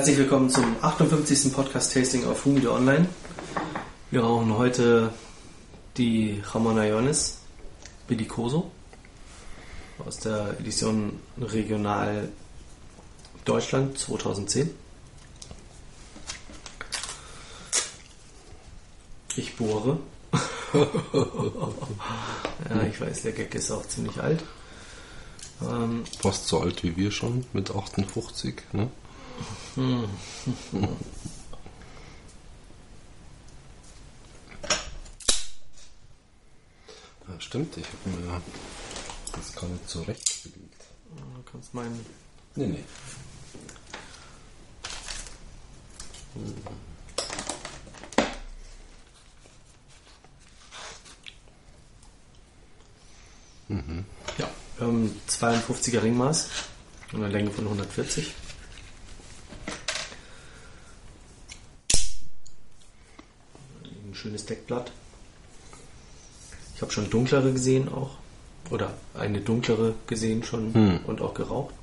Herzlich willkommen zum 58. Podcast Tasting auf Humide Online. Wir rauchen heute die Ramona Iones Bellicoso aus der Edition Regional Deutschland 2010. Ich bohre. ja, ich weiß, der Gag ist auch ziemlich alt. Ähm, Fast so alt wie wir schon, mit 58, ne? Ja, stimmt, ich habe mir das gar nicht zurechtgelegt. Du kannst meinen. Nee, nee. Mhm. Ja, ähm, 52er Ringmaß, eine Länge von 140. Ein schönes Deckblatt. Ich habe schon dunklere gesehen auch. Oder eine dunklere gesehen schon hm. und auch geraucht.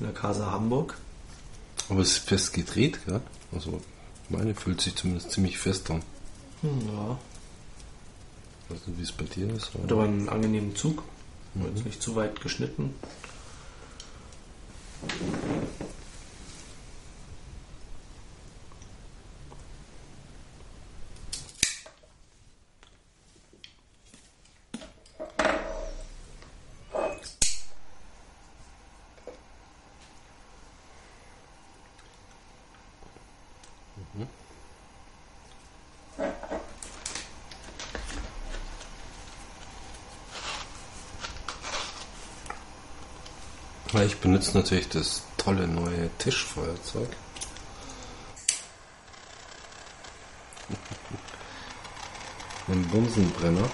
In der Casa Hamburg. Aber es ist fest gedreht, gell? Also meine fühlt sich zumindest ziemlich fest an. Hm, ja. Nicht, wie es bei dir ist. Hat aber einen angenehmen Zug. Mhm. Jetzt nicht zu weit geschnitten. Ich benutze natürlich das tolle neue Tischfeuerzeug. Ein Bumsenbrenner.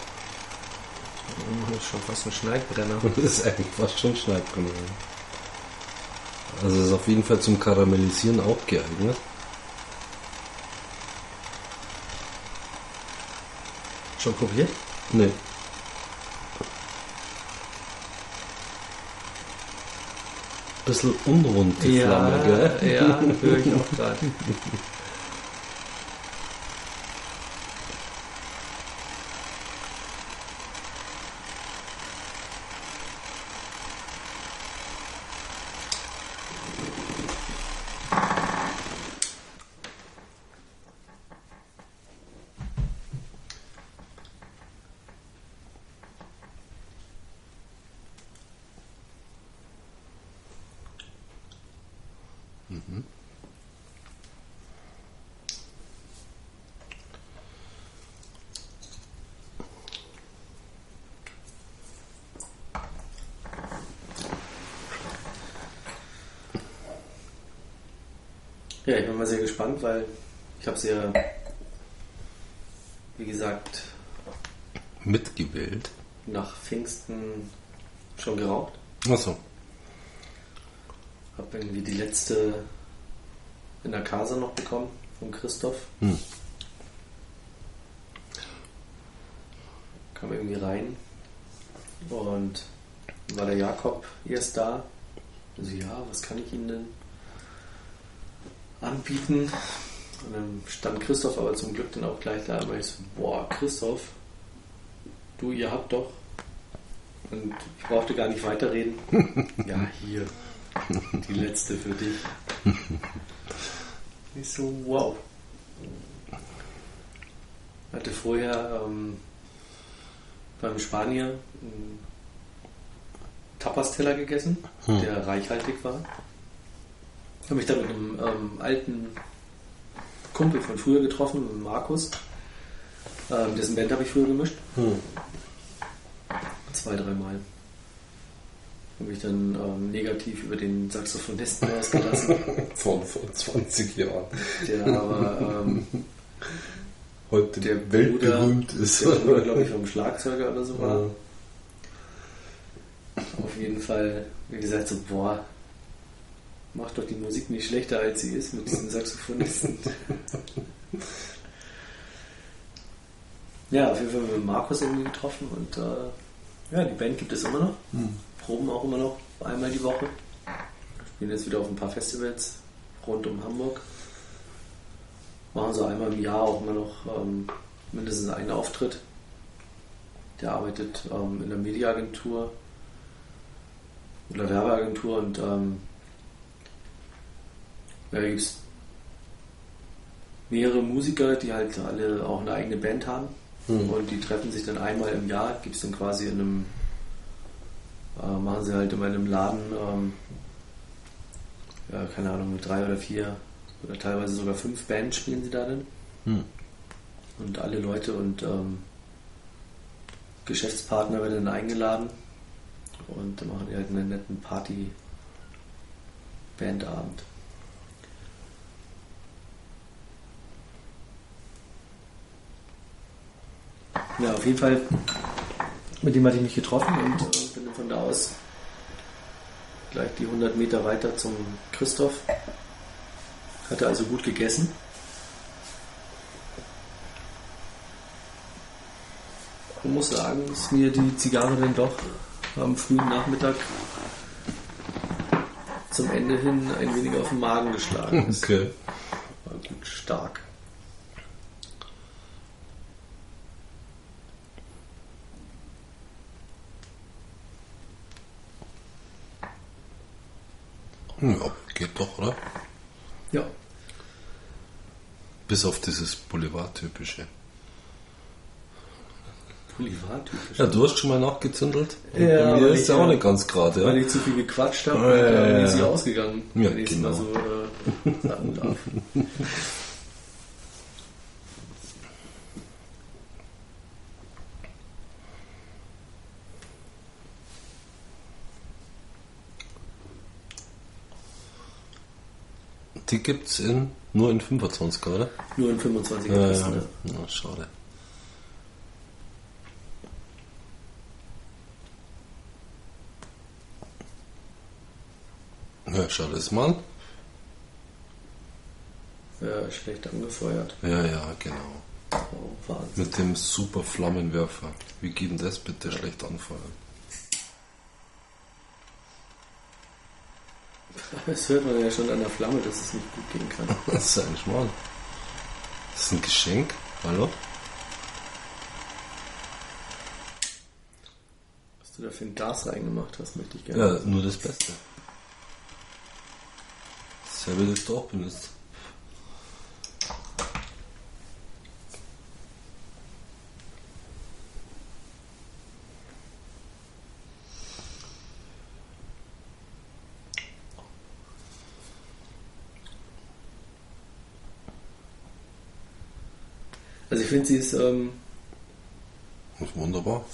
Das ist schon fast ein Schneidbrenner. Das ist eigentlich fast schon ein Schneidbrenner. Also ist auf jeden Fall zum Karamellisieren auch geeignet. Schon probiert? Nee. Bisschen unrund, die ja, Flamme, gell? Ja, höre ich auch gerade. Mhm. Ja, ich bin mal sehr gespannt, weil ich habe sie ja, wie gesagt, mitgewählt. Nach Pfingsten schon geraucht. Achso. Habe irgendwie die letzte in der Casa noch bekommen von Christoph. Hm. Kam irgendwie rein und war der Jakob erst da. Also ja, was kann ich Ihnen denn anbieten? Und dann stand Christoph aber zum Glück dann auch gleich da. Aber ich so, boah, Christoph, du, ihr habt doch. Und ich brauchte gar nicht weiterreden. ja, hier. Die letzte für dich. Ich so, wow. Hatte vorher ähm, beim Spanier einen Tapas-Teller gegessen, hm. der reichhaltig war. Habe mich dann mit einem ähm, alten Kumpel von früher getroffen, mit Markus. Ähm, dessen Band habe ich früher gemischt. Hm. Zwei, dreimal habe mich dann ähm, negativ über den Saxophonisten ausgelassen. Von vor 20 Jahren. Der aber ähm, heute der weltberühmt ist. Der Bruder, glaube ich, vom Schlagzeuger oder so war. Ja. Auf jeden Fall, wie gesagt, so, boah, macht doch die Musik nicht schlechter als sie ist mit diesen Saxophonisten. ja, auf jeden Fall mit Markus irgendwie getroffen und äh, ja, die Band gibt es immer noch. Hm proben auch immer noch einmal die Woche. Spielen jetzt wieder auf ein paar Festivals rund um Hamburg. Machen sie einmal im Jahr auch immer noch ähm, mindestens einen Auftritt. Der arbeitet ähm, in der Mediaagentur oder Werbeagentur und ähm, ja, da gibt es mehrere Musiker, die halt alle auch eine eigene Band haben. Mhm. Und die treffen sich dann einmal im Jahr, gibt es dann quasi in einem, äh, machen sie halt immer in einem Laden, ähm, ja, keine Ahnung, mit drei oder vier oder teilweise sogar fünf Bands spielen sie da dann. Hm. Und alle Leute und ähm, Geschäftspartner werden dann eingeladen und dann machen die halt einen netten Party-Bandabend. Ja, auf jeden Fall. Mit dem hatte ich mich getroffen und äh, bin dann von da aus gleich die 100 Meter weiter zum Christoph. Hatte also gut gegessen. Ich muss sagen, dass mir die Zigarre dann doch am frühen Nachmittag zum Ende hin ein wenig auf den Magen geschlagen ist. Okay. War gut stark. Ja, geht doch, oder? Ja, Bis auf dieses Boulevard-typische. Boulevard-typisch. Ja, du hast schon mal nachgezündelt. Und Ja, bei mir ist ja auch äh, nicht ganz gerade. Weil Ja? ich zu viel gequatscht habe und äh, ist sie ausgegangen, Ja, genau. mal so äh, sagen darf. Die gibt's in, nur in 25, oder? Nur in 25er Ja, Kisten. ja. ne? ja, schade. Ja, schau das mal. Ja, schlecht angefeuert. Ja, ja, genau. Oh, Wahnsinn. Mit dem super Flammenwerfer. Wie geht denn das bitte schlecht anfeuern? Das hört man ja schon an der Flamme, dass es nicht gut gehen kann. Das ist ein Schmarrn. Das ist ein Geschenk. Hallo? Was du da für ein Gas reingemacht hast, möchte ich gerne. Ja, nur das Beste. Selber das du auch benutzt. Also ich finde, sie ist ähm, ist wunderbar.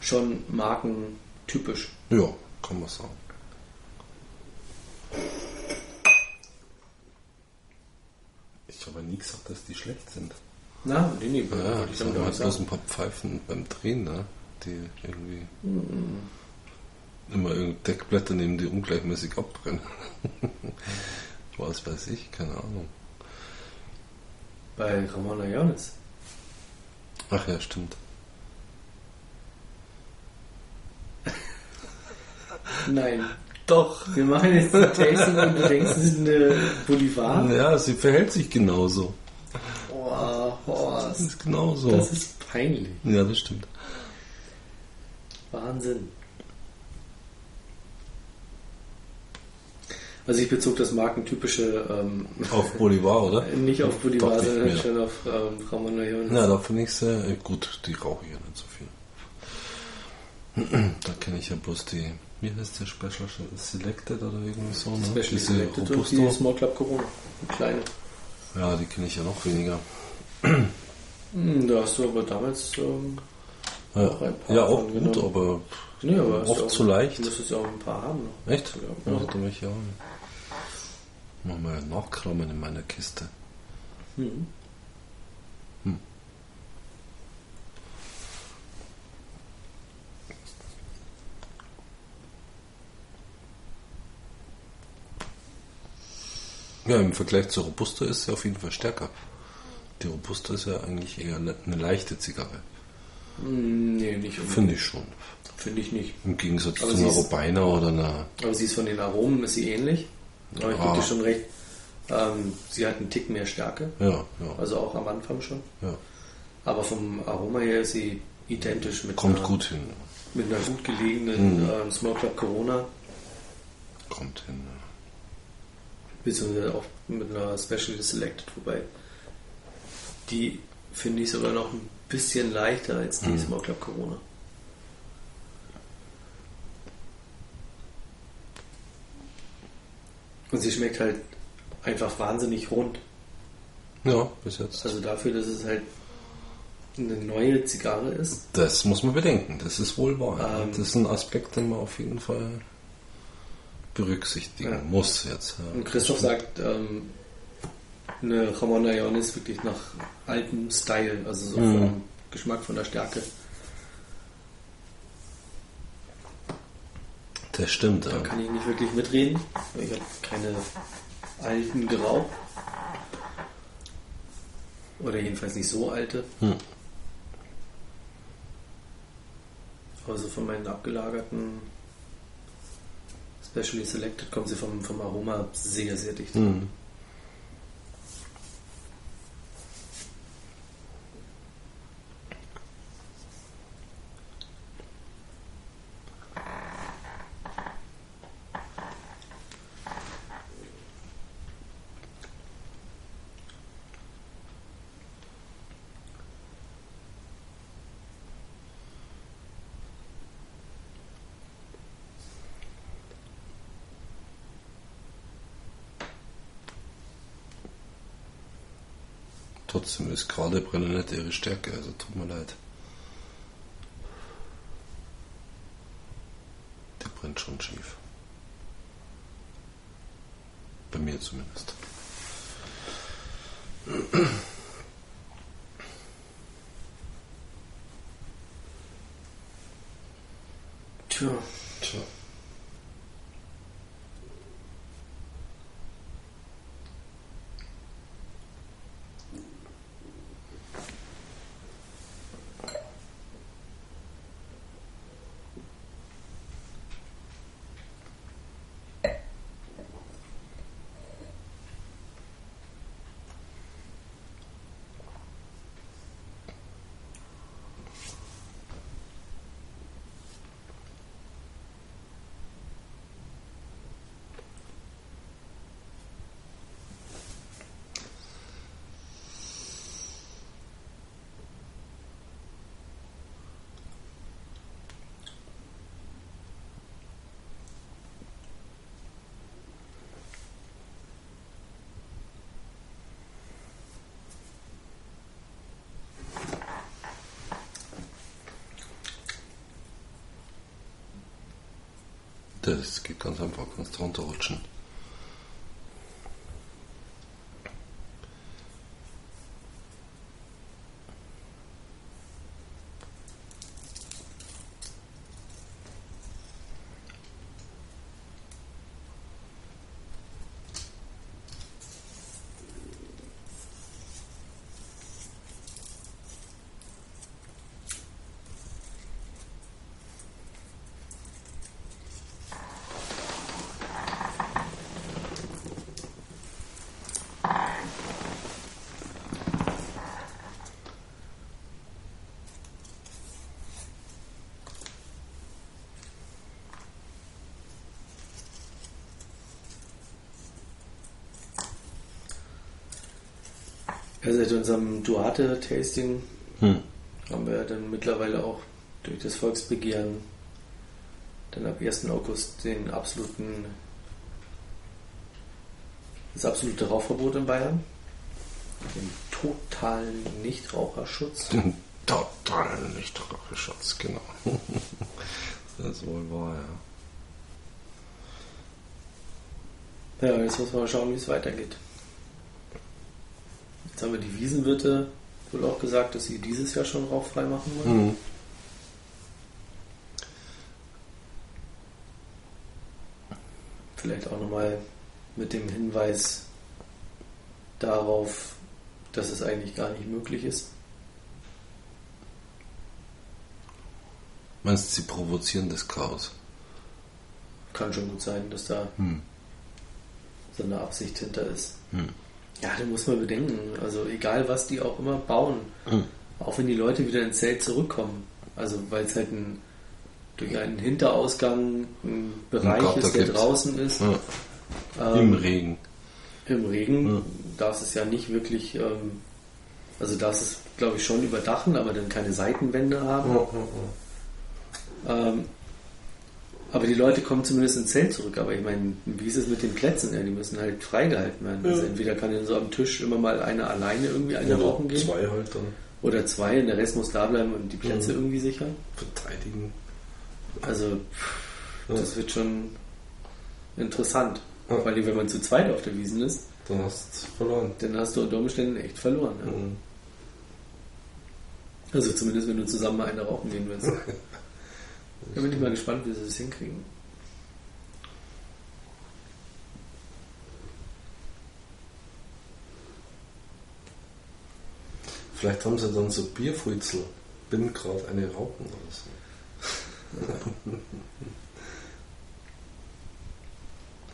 schon markentypisch. Ja, kann man sagen. Ich habe nie gesagt, dass die schlecht sind. Na, nee, nee, Ja, wollte ich habe halt bloß ein paar Pfeifen beim Drehen, ne? die irgendwie immer irgendein Deckblätter nehmen, die ungleichmäßig abbrennen. Was weiß ich, keine Ahnung. Bei Ramona Jones. Ach ja, stimmt. Nein. Doch. Wir machen jetzt ein Tasting und du denkst, es ist eine Bolivar? Ja, sie verhält sich genauso. Oh, Das Horst. ist genauso. Das ist peinlich. ja, das stimmt. Wahnsinn. Also ich bezog das markentypische ähm, Auf Bolivar, oder? nicht auf Bolivar, Doch, sondern schon auf ähm, Ramon Jones. Na, da finde ich äh, gut. Die rauche ich ja nicht so viel. Da kenne ich ja bloß die, wie heißt der Special Selected oder irgendwie so, ne? Special Diese Selected und Robusto. die Small Club Corona. Die kleine. Ja, die kenne ich ja noch weniger. Hm, da hast du aber damals ähm, Ja, Auch ja auch gut, genommen. aber nee, aber Oft auch, zu leicht. Du müsstest ja auch ein paar haben noch. echt? Ja. Ja, da mich ja auch. Mal mal nachkramen in meiner Kiste. Mhm. Ja, im Vergleich zur Robusto ist sie auf jeden Fall stärker. Die Robusto ist ja eigentlich eher eine leichte Zigarre. Hm, Nee, nicht unbedingt. Finde ich schon. Finde ich nicht. Im Gegensatz Aber zu einer Robina oder einer. Aber sie ist von den Aromen ist sie ähnlich. Aber ich gebe dir schon recht. Ähm, sie hat einen Tick mehr Stärke, Ja, ja. also auch am Anfang schon. ja. Aber vom Aroma her ist sie identisch mit, Kommt einer, gut hin. mit einer gut gelegenen Mhm. ähm, Smoke Club Corona, Kommt hin. ja. beziehungsweise auch mit einer Specially Selected, wobei die finde ich sogar noch ein bisschen leichter als die Mhm. Smoke Club Corona. Und sie schmeckt halt einfach wahnsinnig rund. Ja, bis jetzt. Also dafür, dass es halt eine neue Zigarre ist. Das muss man bedenken, das ist wohl wahr. Ähm. das ist ein Aspekt, den man auf jeden Fall berücksichtigen Ja. muss jetzt. Ja. Und Christoph sagt, ähm, eine Ramon Ayon ist wirklich nach altem Style, also so Mhm. vom Geschmack, von der Stärke. Das stimmt, Da ja. kann ich nicht wirklich mitreden. Ich habe keine alten geraucht. Oder jedenfalls nicht so alte. Hm. Also von meinen abgelagerten Specially Selected kommen sie vom, vom Aroma sehr, sehr dicht. Hm. Trotzdem ist gerade Brille nicht ihre Stärke, also tut mir leid. Die brennt schon schief. Bei mir zumindest. Das geht ganz einfach, kannst drunter ja, seit unserem Duarte-Tasting Hm. haben wir dann mittlerweile auch durch das Volksbegehren dann ab 1. August den absoluten das absolute Rauchverbot in Bayern. Den totalen Nichtraucherschutz. Den totalen Nichtraucherschutz, genau. das ist wohl wahr, ja. Ja, jetzt muss man mal schauen, wie es weitergeht. Jetzt haben wir die Wiesenwirte wohl auch gesagt, dass sie dieses Jahr schon rauchfrei machen wollen. Hm. Vielleicht auch nochmal mit dem Hinweis darauf, dass es eigentlich gar nicht möglich ist. Meinst du, sie provozieren das Chaos? Kann schon gut sein, dass da Hm. so eine Absicht hinter ist. Hm. Ja, da muss man bedenken. Also egal, was die auch immer bauen, hm. auch wenn die Leute wieder ins Zelt zurückkommen. Also weil es halt ein, durch einen Hinterausgang ein Bereich Gott, ist, der gibt's. draußen ist. Ja. Ähm, Im Regen. Im Regen ja. darf es ja nicht wirklich, ähm, also darf es, glaube ich, schon überdachen, aber dann keine Seitenwände haben. Ja, ähm, aber die Leute kommen zumindest ins Zelt zurück. Aber ich meine, wie ist es mit den Plätzen? Ja, die müssen halt freigehalten werden. Also entweder kann in so einem Tisch immer mal einer alleine irgendwie eine rauchen gehen. Zwei halt dann. Oder zwei, und der Rest muss da bleiben und die Plätze mhm. irgendwie sichern. Verteidigen. Also, das wird schon interessant. Ja. Vor allem, wenn man zu zweit auf der Wiesen ist. Dann hast du verloren. Dann hast du unter Umständen echt verloren. Ja. Mhm. Also zumindest, wenn du zusammen mal eine rauchen gehen willst. da bin ich mal gespannt, wie sie das hinkriegen. Vielleicht haben sie dann so Bierfuitzel. Bin gerade eine rauchen oder so.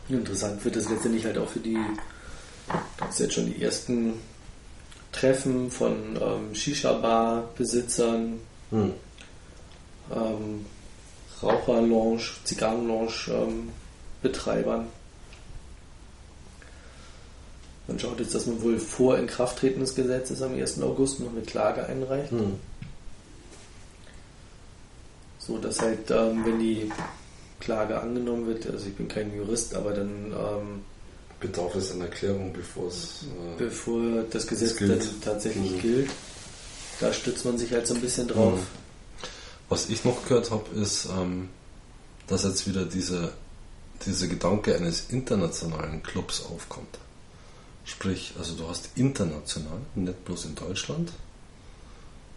Interessant wird das letztendlich halt auch für die, das ist jetzt schon die ersten Treffen von ähm, Shisha-Bar-Besitzern, hm. ähm, Raucherlounge, Zigarrenlounge-Betreibern. Ähm, man schaut jetzt, dass man wohl vor Inkrafttreten des Gesetzes am 1. August noch eine Klage einreicht. Hm. So dass halt, ähm, wenn die Klage angenommen wird, also ich bin kein Jurist, aber dann ähm, bedarf es einer Erklärung, bevor es äh, bevor das Gesetz dann tatsächlich mhm. gilt. Da stützt man sich halt so ein bisschen drauf. Mhm. Was ich noch gehört habe, ist, ähm, dass jetzt wieder diese, dieser Gedanke eines internationalen Clubs aufkommt. Sprich, also du hast international, nicht bloß in Deutschland,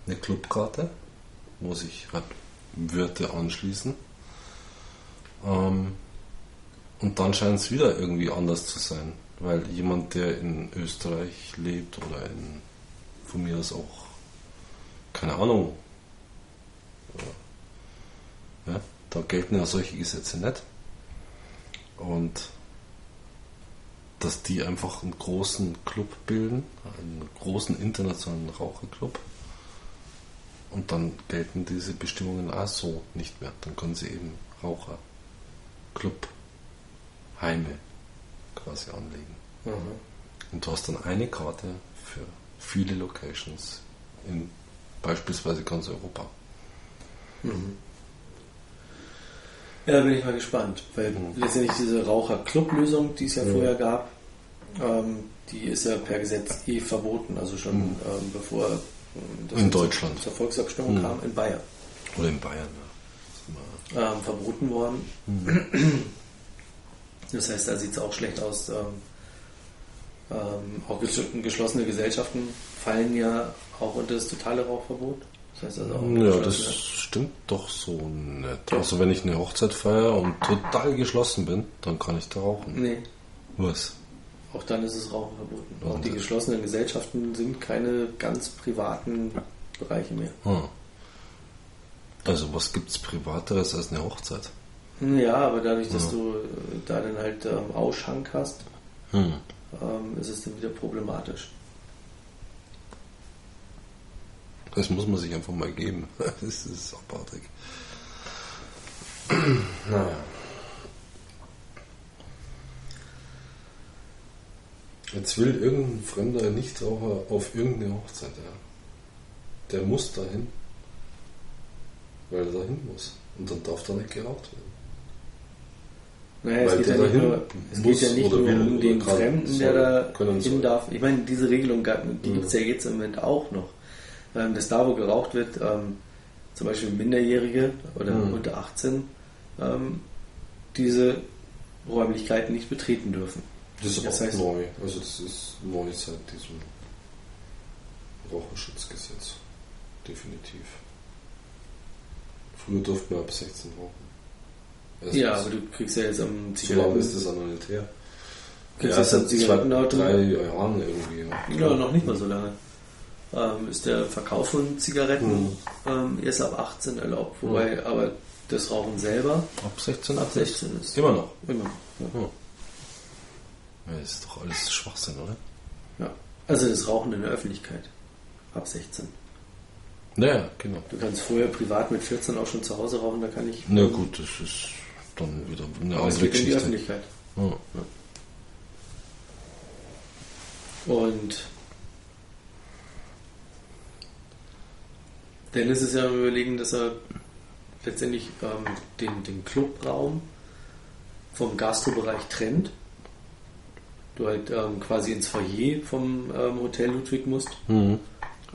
eine Clubkarte, wo sich halt Wörter anschließen ähm, und dann scheint es wieder irgendwie anders zu sein, weil jemand, der in Österreich lebt oder in, von mir aus auch, keine Ahnung, ja, da gelten ja solche Gesetze nicht. Und dass die einfach einen großen Club bilden, einen großen internationalen Raucherclub. Und dann gelten diese Bestimmungen auch so nicht mehr. Dann können sie eben Raucher Clubheime quasi anlegen. Mhm. Und du hast dann eine Karte für viele Locations in beispielsweise ganz Europa. Mhm. Ja, da bin ich mal gespannt, weil mhm. letztendlich diese Raucher-Club-Lösung, die es ja mhm. vorher gab, ähm, die ist ja per Gesetz eh verboten, also schon mhm. ähm, bevor ähm, das in Deutschland zur Volksabstimmung mhm. kam, in Bayern. Oder in Bayern, ja ähm, verboten worden. Mhm. Das heißt, da sieht es auch schlecht aus. Ähm, ähm, auch geschlossene Gesellschaften fallen ja auch unter das totale Rauchverbot. Das heißt also auch ja, das stimmt doch so nicht. Also wenn ich eine Hochzeit feiere und total geschlossen bin, dann kann ich da rauchen. Nee. Was? Auch dann ist es Rauchen verboten. Und auch die geschlossenen Gesellschaften sind keine ganz privaten Bereiche mehr. Hm. Also was gibt es Privateres als eine Hochzeit? Ja, aber dadurch, dass ja. du äh, da dann halt ähm, Ausschank hast, hm. ähm, ist es dann wieder problematisch. Das muss man sich einfach mal geben. Das ist abartig. naja. Jetzt will irgendein fremder Nichtraucher auf irgendeine Hochzeit. Ja. Der muss dahin weil er dahin muss. Und dann darf da nicht geraucht werden. Naja, es geht, ja nicht, nur, es geht ja nicht nur um den Fremden, der da hin darf. Ich meine, diese Regelung die mhm. gibt es ja jetzt im Moment auch noch. Ähm, dass da, wo geraucht wird, ähm, zum Beispiel Minderjährige oder mhm. unter 18, ähm, diese Räumlichkeiten nicht betreten dürfen. Das ist das auch heißt, neu. Also das ist neu seit diesem Raucherschutzgesetz. Definitiv. Früher durften wir ab 16 rauchen. ja, aber du kriegst ja jetzt am Zigaretten... So lange ist das nicht her. Kriegst ja, seit Zigarettenauto? drei Jahren irgendwie. Ja, ja noch nicht mal so lange. Ähm, ist der Verkauf von Zigaretten mhm. ähm, erst ab 18 erlaubt. Wobei mhm. aber das Rauchen selber ab 16, ab 16 ist. Immer noch. Immer noch. Ja. Mhm. Ja, ist doch alles Schwachsinn, oder? Ja. Also das Rauchen in der Öffentlichkeit. Ab 16. Naja, genau. Du kannst vorher privat mit 14 auch schon zu Hause rauchen, da kann ich. Na gut, das ist dann wieder eine andere geht in die Geschichte. Öffentlichkeit. Ja. Und Dennis ist ja am überlegen, dass er letztendlich ähm, den, den Clubraum vom Gastrobereich trennt. Du halt ähm, quasi ins Foyer vom ähm, Hotel Ludwig musst, Mhm.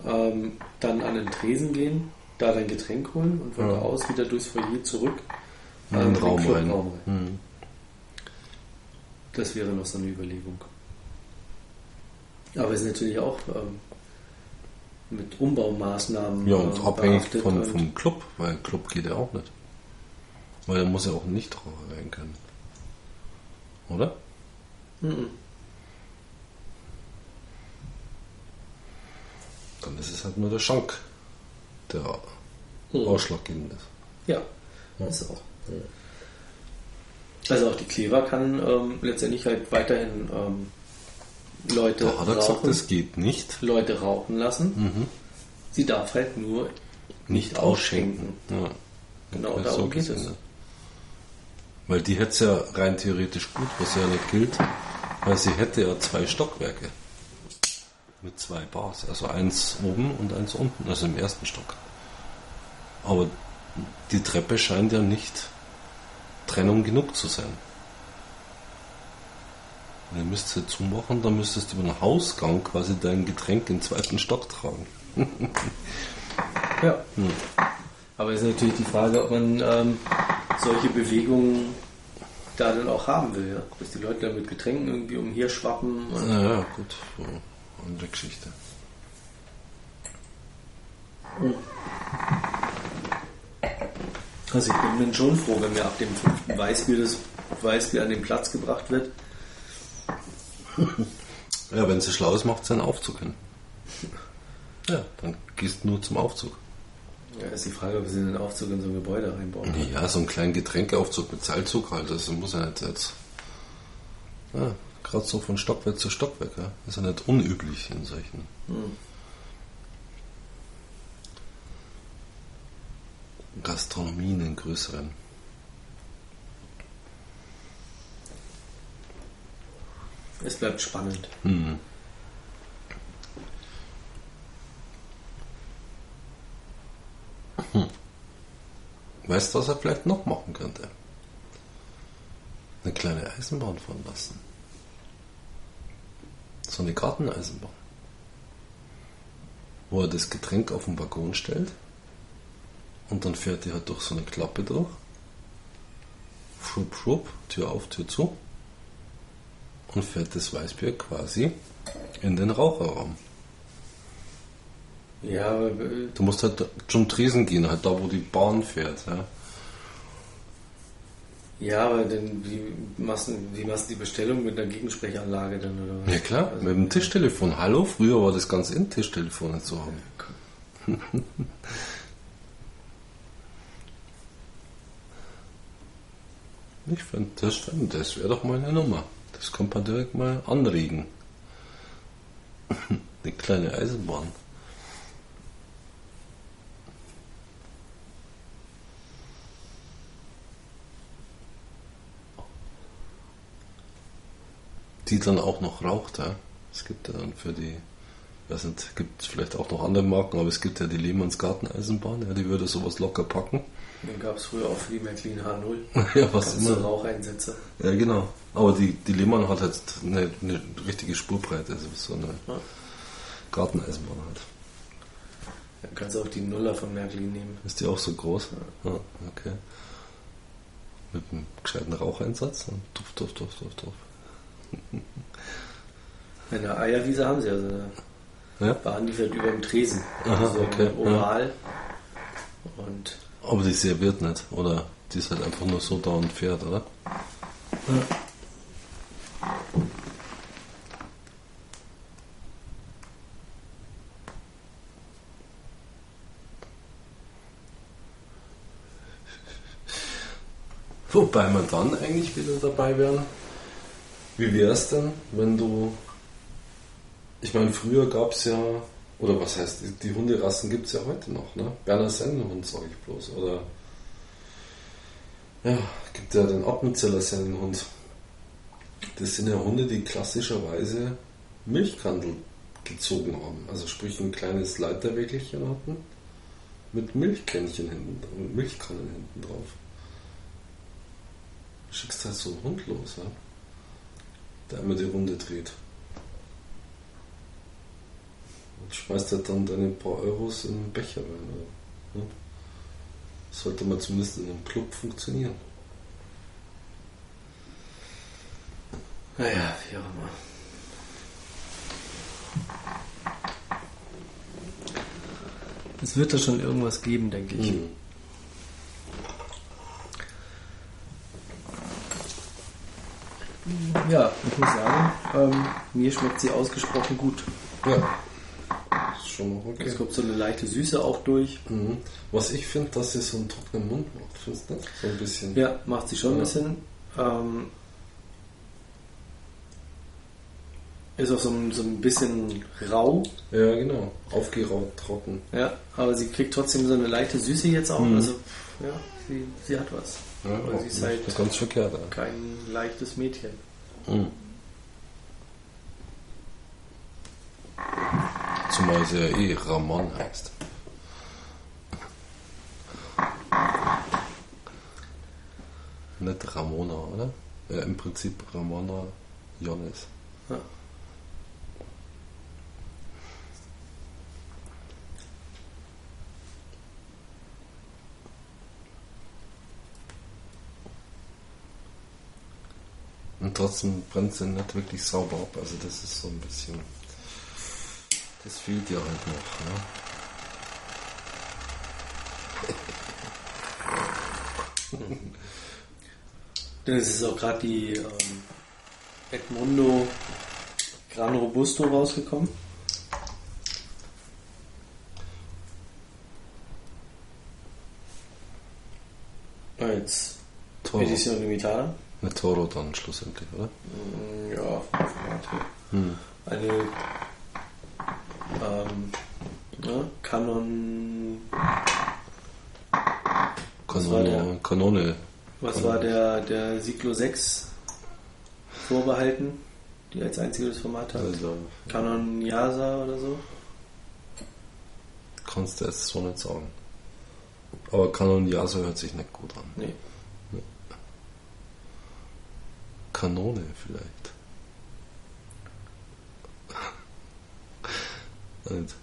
ähm, dann an den Tresen gehen, da dein Getränk holen und von Ja. da aus wieder durchs Foyer zurück In den ähm, Raum rein. Clubraum rein. Mhm. Das wäre noch so eine Überlegung. Aber es ist natürlich auch ähm, mit Umbaumaßnahmen Ja, und äh, abhängig behaftet vom, Club, weil Club geht ja auch nicht. Weil da muss ja auch ein Nichtraucher rein können. Oder? Mhm. Dann ist es halt nur der Schank, der Mhm. ausschlaggebend ist. Ja, ist auch. Also auch die Klever kann ähm, letztendlich halt weiterhin ähm, Leute Da hat er gesagt, rauchen, das geht nicht. Leute rauchen lassen. Mhm. Sie darf halt nur Nicht ausschenken. Ja. Genau, Ja, darum geht gesehen, es. Weil die hätte es ja rein theoretisch gut, was ja nicht gilt, weil sie hätte ja zwei Stockwerke. Mit zwei Bars. Also eins oben und eins unten, also im ersten Stock. Aber die Treppe scheint ja nicht Trennung genug zu sein. Du müsstest sie zumachen, dann müsstest du über den Hausgang quasi dein Getränk im zweiten Stock tragen. Ja. Aber es ist natürlich die Frage, ob man ähm, solche Bewegungen da dann auch haben will. Ja? Dass die Leute da mit Getränken irgendwie umherschwappen. Und Naja, gut, so, andere Geschichte. Also ich bin dann schon froh, wenn mir ab dem fünften Weißbier das Weißbier an den Platz gebracht wird. Ja, wenn sie schlau ist, macht sie einen Aufzug hin. Ja, dann gehst du nur zum Aufzug. Ja, ist die Frage, ob sie den Aufzug in so ein Gebäude reinbauen. Ja, so einen kleinen Getränkeaufzug mit Seilzug halt, das muss ja nicht jetzt. Ja, gerade so von Stockwerk zu Stockwerk, ja. ist ja nicht unüblich in solchen. Hm. Gastronomien in größeren. Es bleibt spannend. Hm. Hm. Weißt du, was er vielleicht noch machen könnte? Eine kleine Eisenbahn fahren lassen. So eine Garteneisenbahn. Wo er das Getränk auf den Waggon stellt und dann fährt die halt durch so eine Klappe durch. Schub, schub, Tür auf, Tür zu und fährt das Weißbier quasi in den Raucherraum. Ja, aber äh, Du musst halt zum Tresen gehen, halt da, wo die Bahn fährt. Ja. ja, aber dann wie machst, du, wie machst du die Bestellung mit einer Gegensprechanlage dann oder was? ja klar, Also, mit dem Tischtelefon. Hallo, früher war das ganz in Tischtelefone zu haben. Ich finde, das, find, das wäre doch mal eine Nummer. Das kann man direkt mal anregen. Eine kleine Eisenbahn. Die dann auch noch raucht, ja. Es gibt ja dann für die, weiß nicht, gibt es vielleicht auch noch andere Marken, aber es gibt ja die Lehmanns Garteneisenbahn, ja, die würde sowas locker packen. Den gab es früher auch für die Märklin H0. ja, was so immer. Raucheinsätze. Ja, genau. Aber die, die Lehmann hat halt eine, eine richtige Spurbreite, also so eine Ja. Garteneisenbahn halt. Dann kannst du auch die Nuller von Märklin nehmen. Ist die auch so groß? Ja, okay. Mit einem gescheiten Raucheinsatz und duft, duft, duft, duft, duft. Eine Eierwiese haben sie also. Da Ja? Bahn die fährt über dem Tresen. Aha, so okay, ein Oval. Und Aber die serviert nicht, oder? Die ist halt einfach nur so da und fährt, oder? Wobei man dann eigentlich wieder dabei wären, Wie wäre es denn, wenn du. Ich meine, früher gab es ja. Oder was heißt, die, die Hunderassen gibt es ja heute noch, ne? Berner Sennenhund, sage ich bloß. Oder. Ja, gibt ja den Appenzeller Sennenhund. Das sind ja Hunde, die klassischerweise Milchkandel gezogen haben. Also sprich ein kleines Leiterwägelchen hatten mit Milchkännchen hinten, mit Milchkannen hinten drauf. Schickst halt so einen Hund los, ja? der immer die Runde dreht. Und schmeißt halt dann deine paar Euros in den Becher rein. Ja? Sollte man zumindest in einem Club funktionieren. Naja, wie auch immer. Es wird da schon irgendwas geben, denke ich. Mhm. Ja, ich muss sagen, ähm, mir schmeckt sie ausgesprochen gut. Ja. Ist schon noch okay. Es kommt so eine leichte Süße auch durch. Mhm. Was ich finde, dass sie so einen trockenen Mund macht, findest du? So ein bisschen. Ja, macht sie schon ein Ja. bisschen. Ähm, ist auch so ein, so ein bisschen rau, Ja, genau. Aufgeraut, trocken. ja, aber sie kriegt trotzdem so eine leichte Süße jetzt auch. Mhm. Also, ja, sie, sie hat was. Ja, Aber sie ist halt das ist ganz verkehrt. Kein leichtes Mädchen. Mhm. Zumal sie ja eh Ramon heißt. Nicht Ramona, oder? Ja, im Prinzip Ramona Jones. Ja. Und trotzdem brennt sie nicht wirklich sauber ab. Also das ist so ein bisschen. Das fehlt ja halt noch. Denn es ist auch gerade die ähm, Edmundo Gran Robusto rausgekommen. Als Toro. Edition Limitada. Eine Toro dann schlussendlich, oder? Mm, Ja. Hm. Eine ähm. Was war der? Kanone. Kanone. Was war der, der Siglo 6 vorbehalten? Die als einziges Format hat. Also, Canon Yasa oder so? kannst du jetzt so nicht sagen. Aber Canon Yasa hört sich nicht gut an. Nee. Kanone vielleicht. Nicht.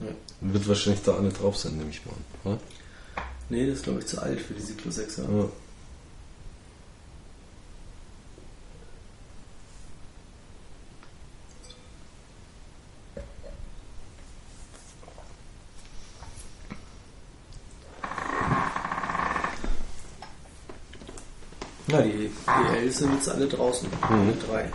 Ja. Wird wahrscheinlich da eine drauf sein, nehme ich mal an. Oder? Nee, das ist glaube ich zu alt für die Siglo 6er. Ja. Ja, die ELs sind jetzt alle draußen. Alle drei.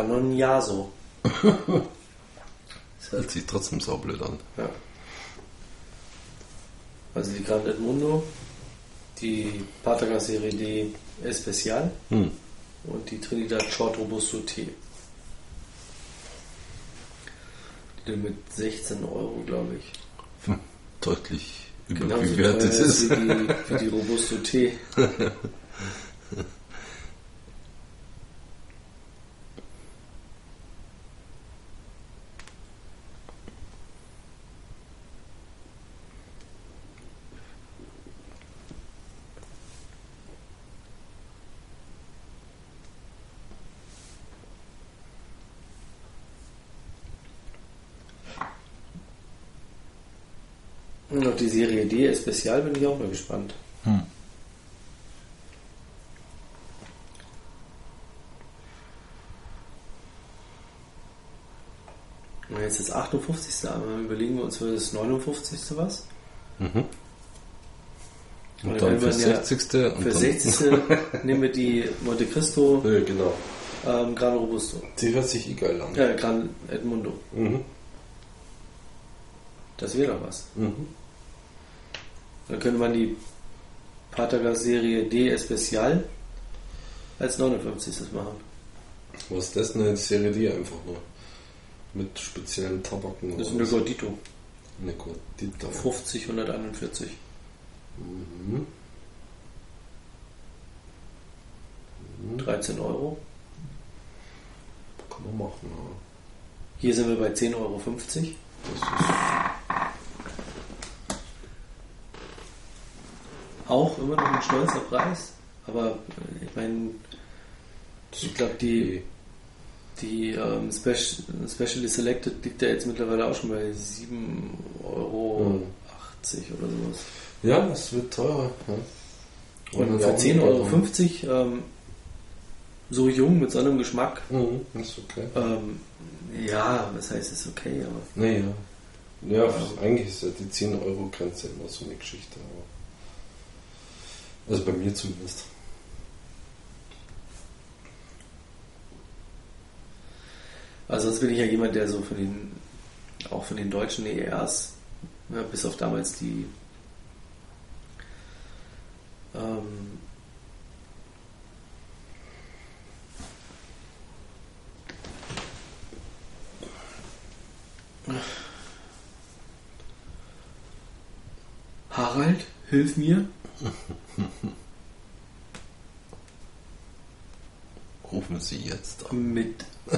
Canon Yaso. Das hört sich trotzdem saublöd an. Ja. Also die Grand Edmundo, die Patagon Serie D Especial Hm. und die Trinidad Short Robusto T. Die mit 16 Euro, glaube ich. Hm. Deutlich überbewertet teuer ist. Wie die, wie die Robusto T. die Serie D Especial bin ich auch mal gespannt. Hm. Jetzt das 58. Aber überlegen wir uns für das 59. was. Mhm. Und, und dann für 60. Ja, für 60. nehmen wir die Monte Cristo. Ja, genau. Ähm, Gran Robusto. Die hört sich eh geil an. Ja, Gran Edmundo. Mhm. Das wäre doch was. Mhm. Dann könnte man die Patagas-Serie D Especial als 59. machen. Was ist das? Eine Serie D einfach nur. Mit speziellen Tabaken. Das ist eine Gordito. Eine Gordito. 50, 141. Mhm. 13 Euro. Kann man machen, ja. Hier sind wir bei 10,50 Euro. Das ist auch immer noch ein stolzer Preis, aber ich meine, ich glaube, die, die ähm, Special, Specially Selected liegt ja jetzt mittlerweile auch schon bei 7,80 Euro oder sowas. Ja, es wird teurer. Ja. Und, Und für 10,50 Euro ähm, so jung mit so einem Geschmack. Mhm, ist okay. Ähm, ja, was heißt es okay, aber. Nee, ja. Ja, ja. eigentlich ist ja die 10 Euro Grenze immer so eine Geschichte. Also bei mir zumindest. Also sonst bin ich ja jemand, der so von den, auch von den deutschen ERs, ja, bis auf damals die ähm, Harald, hilf mir. Rufen Sie jetzt an. Mit äh,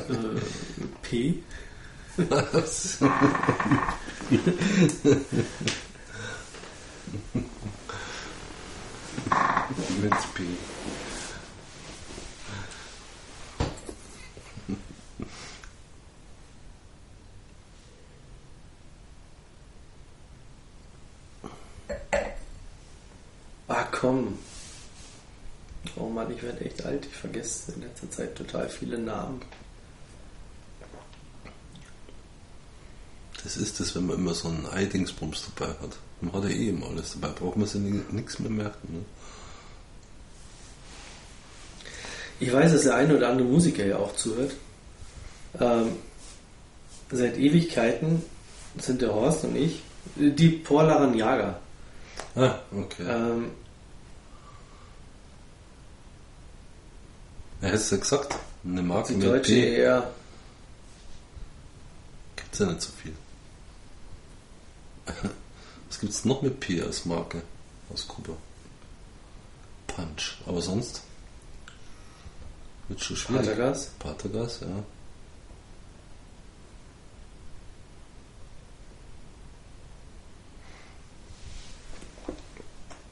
P. Was? Mit P. Komm. Oh Mann, ich werde echt alt. Ich vergesse in letzter Zeit total viele Namen. Das ist es, wenn man immer so einen Eidingsbums dabei hat. Man hat ja eh immer alles dabei, braucht man sich nichts mehr merken. Ne? Ich weiß, dass der eine oder andere Musiker ja auch zuhört. Ähm, seit Ewigkeiten sind der Horst und ich die Porlaran Jager. Ah, okay. Ähm, Wer hätte es ja gesagt? Eine Marke die mit deutsche P. eher. Gibt es ja nicht so viel. Was gibt es noch mit P als Marke aus Kuba? Punch. Aber sonst? Wird schon schwierig. Patergas? Patergas, ja.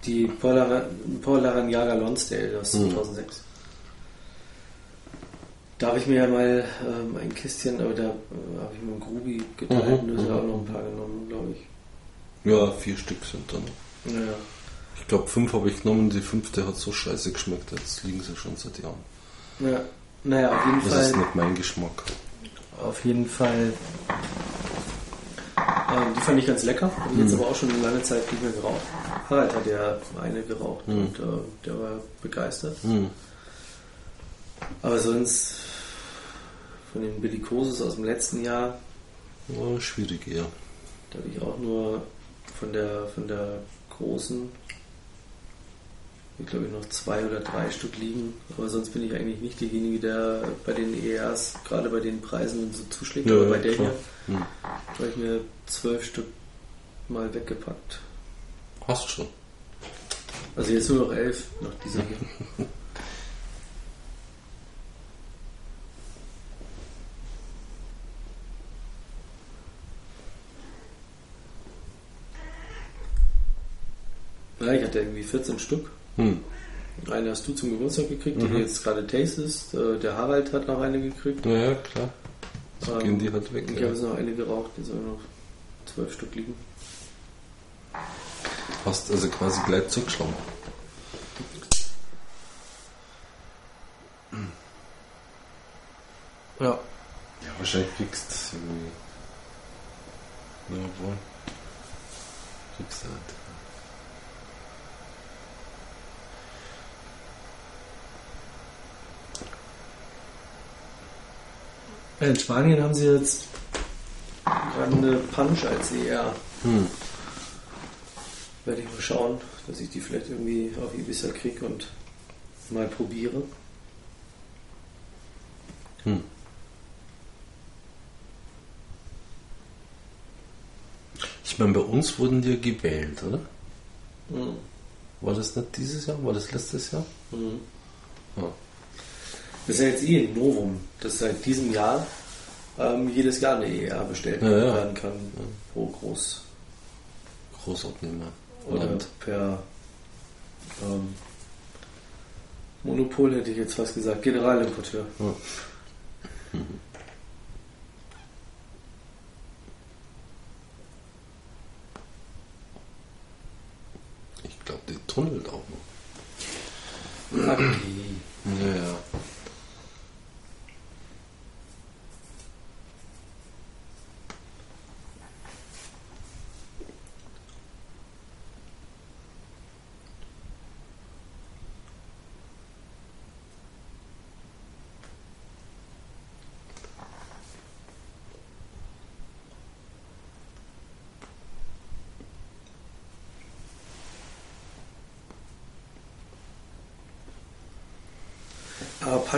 Die Paul Laranjaga Lonsdale aus hm. 2006. Da habe ich mir ja mal ähm, ein Kistchen, aber da äh, habe ich mit dem Grubi geteilt mhm, und da auch noch ein paar genommen, glaube ich. Ja, vier Stück sind dann. Ja. Ich glaube, fünf habe ich genommen, die fünfte hat so scheiße geschmeckt, jetzt liegen sie schon seit Jahren. Ja, naja, auf jeden das Fall. Das ist nicht mein Geschmack. Auf jeden Fall. Ähm, die fand ich ganz lecker, habe ich jetzt mhm. aber auch schon eine lange Zeit nicht mehr geraucht. Harald hat ja eine geraucht mhm. und äh, der war begeistert. Mhm. Aber sonst von den Bellicosus aus dem letzten Jahr. Ja, schwierig eher. Da habe ich auch nur von der von der großen, ich glaube ich noch zwei oder drei Stück liegen. Aber sonst bin ich eigentlich nicht derjenige, der bei den ERs, gerade bei den Preisen so zuschlägt. Ja, aber bei der klar. hier hm. habe ich mir zwölf Stück mal weggepackt. Hast du schon. Also jetzt nur noch elf nach dieser hier. Ja, ich hatte irgendwie 14 Stück. Hm. Eine hast du zum Geburtstag gekriegt, mhm. die du jetzt gerade tastest. Äh, der Harald hat noch eine gekriegt. Ja, klar. So ähm, gehen die halt weg. Ich ja. habe jetzt noch eine geraucht, jetzt habe noch zwölf Stück liegen. Hast also quasi gleich zugeschlagen. Ja. Ja, wahrscheinlich kriegst du irgendwie. Ja, wohl. Kriegst du halt. In Spanien haben sie jetzt gerade eine Punch als ER. Hm. Werde ich mal schauen, dass ich die vielleicht irgendwie auf Ibiza kriege und mal probiere. Hm. Ich meine, bei uns wurden die gewählt, oder? Mhm. War das nicht dieses Jahr? War das letztes Jahr? Mhm. Ja. Das ist ja jetzt eh ein Novum, dass seit diesem Jahr ähm, jedes Jahr eine ER bestellt Ja, ja. werden kann pro Groß Großabnehmer. oder Holland. per ähm, Monopol hätte ich jetzt fast gesagt, Generalimporteur. Ja. Ich glaube, die tunnelt auch noch. Okay.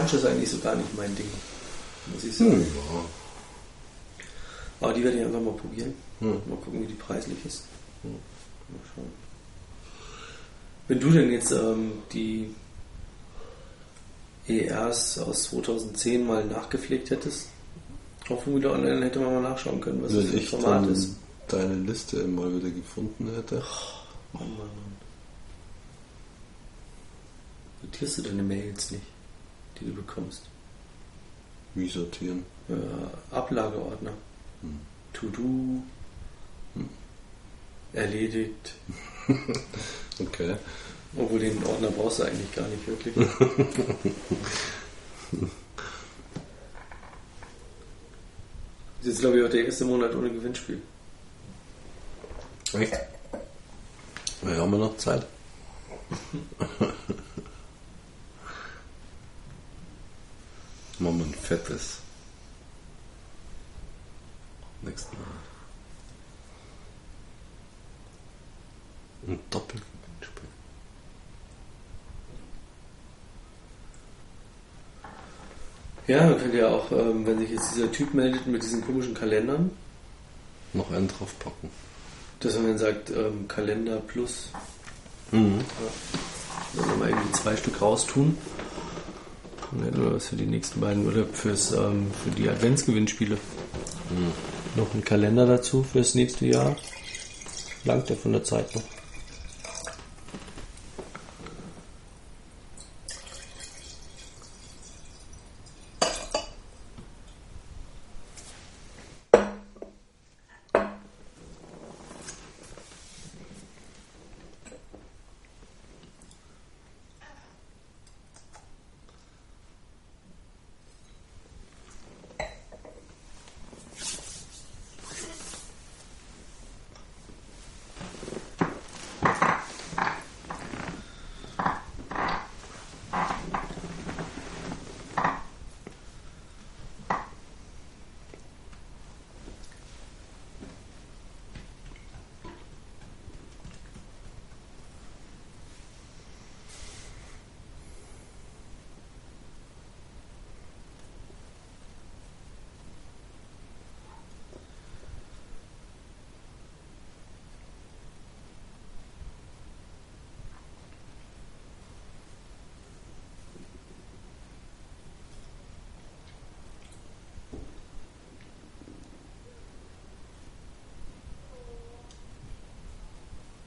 Punch ist eigentlich so gar nicht mein Ding, muss ich sagen. Hm. Aber die werde ich einfach mal probieren. Hm. Mal gucken, wie die preislich ist. Mal schauen. Wenn du denn jetzt ähm, die ERs aus 2010 mal nachgepflegt hättest, auf wieder online hätte man mal nachschauen können, was das Wenn für ein ich Format ist. deine Liste mal wieder gefunden hätte. Mann, Mann, Mann. Notierst du deine Mails nicht, die du bekommst? Wie sortieren? Äh, Ablageordner. Hm. To-Do. Erledigt. Okay. Obwohl den Ordner brauchst du eigentlich gar nicht wirklich. Das ist jetzt, glaube ich, auch der erste Monat ohne Gewinnspiel. Echt? Ja, haben wir noch Zeit. Wir ein fettes. Nächsten Mal. Ein Doppelgewinnspiel. Ja, man könnte ja auch, ähm, wenn sich jetzt dieser Typ meldet mit diesen komischen Kalendern, Noch einen draufpacken. dass man dann sagt, ähm, Kalender plus, Mhm. dann nochmal irgendwie zwei Stück raustun. Dann oder was für die nächsten beiden oder fürs, ähm, für die Adventsgewinnspiele. Noch ein Kalender dazu fürs nächste Jahr. Langt der von der Zeit noch.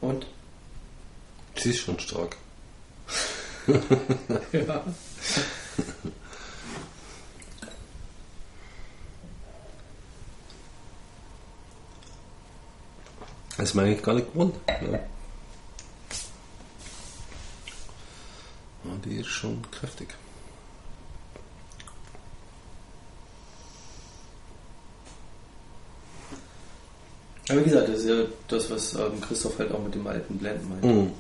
Und? Sie ist schon stark. ja. Das ist mir eigentlich gar nicht gewohnt. Ja. die ist schon kräftig. Aber wie gesagt, das ist ja das, was ähm, Christoph halt auch mit dem alten Blend meint. Mhm.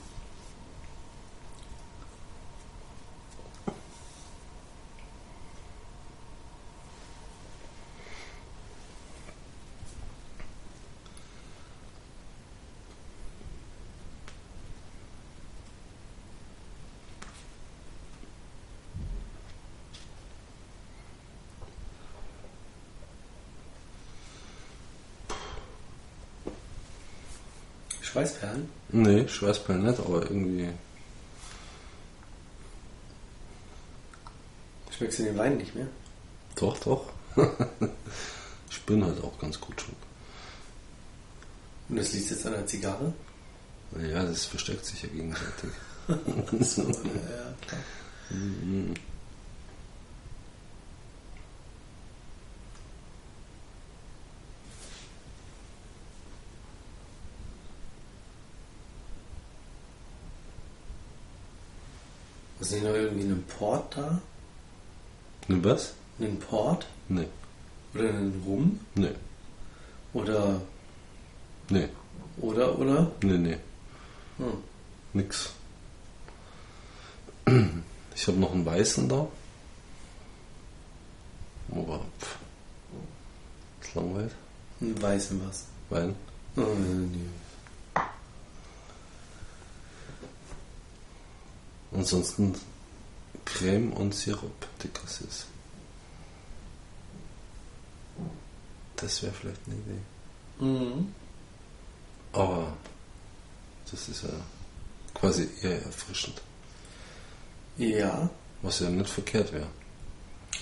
Schweißperlen? Nee, Schweißperlen nicht, aber irgendwie. Schmeckst du den Wein nicht mehr? Doch, doch. ich bin halt auch ganz gut schon. Und das liegt jetzt an der Zigarre? Ja, das verstärkt sich ja gegenseitig. so, ja, klar. Nicht noch irgendwie ein Port da? Ne, was? Ein Port? Nee, Oder ein Rum? nee, Oder, nee, oder, oder? nee, nee, Hm. nix. Ich habe noch einen weißen da. Aber pff, ist langweilig. Ein weißen was? Wein. Oh, nee. Ansonsten Creme und Sirup deklassiert. Das wäre vielleicht eine Idee. Mhm. Aber das ist ja quasi eher erfrischend. Ja, Was ja nicht verkehrt wäre.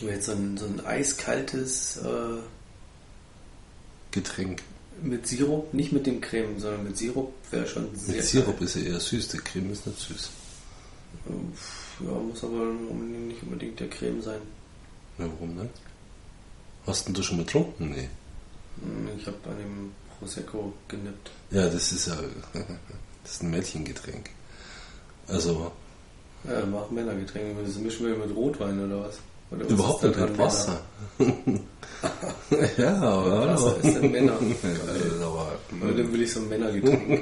aber jetzt so ein, so ein eiskaltes äh, Getränk. mit Sirup, nicht mit dem Creme, sondern mit Sirup wäre schon sehr Mit Sirup ist ja eher süß, der Creme ist nicht süß. Ja, muss aber nicht unbedingt der Creme sein. Ja, warum nicht? Hast denn du schon getrunken? Nee. Hm, Ich habe an dem Prosecco genippt. Ja, das ist ja das ist ein Mädchengetränk. Also Ja, mach Männergetränke. Das mischen wir mit Rotwein oder was? Oder was überhaupt nicht mit Wasser. ja, aber Wasser ist denn Männer. Ja, aber? Dann will ich so ein Männergetränk.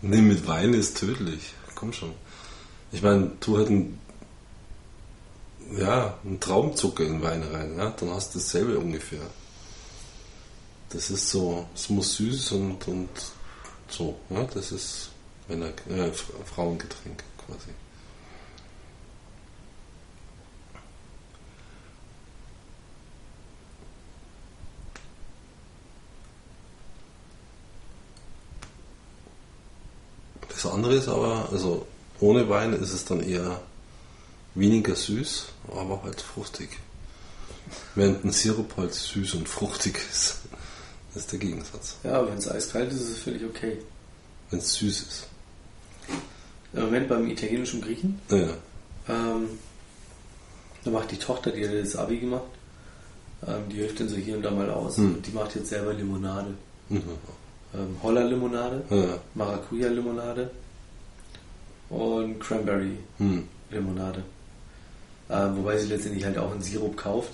Nee, mit Wein ist tödlich. Komm schon. Ich meine, tu halt einen, ja, einen Traumzucker in Wein rein, ja? dann hast du dasselbe ungefähr. Das ist so, es muss süß und, und so. Ja? Das ist Männer, äh, Frauengetränk quasi. Das andere ist aber, also ohne Wein ist es dann eher weniger süß, aber halt fruchtig. Während ein Sirup halt süß und fruchtig ist. Das ist der Gegensatz. Ja, wenn es eiskalt ist, ist es völlig okay. Wenn es süß ist. Im Moment beim italienischen Griechen, Ja. ähm, da macht die Tochter, die hat jetzt Abi gemacht, ähm, die hilft dann so hier und da mal aus. Hm. Und die macht jetzt selber Limonade. Mhm. Ähm, Holler-Limonade, Ja. Maracuja-Limonade und Cranberry-Limonade. Hm. Ähm, wobei sie letztendlich halt auch einen Sirup kauft.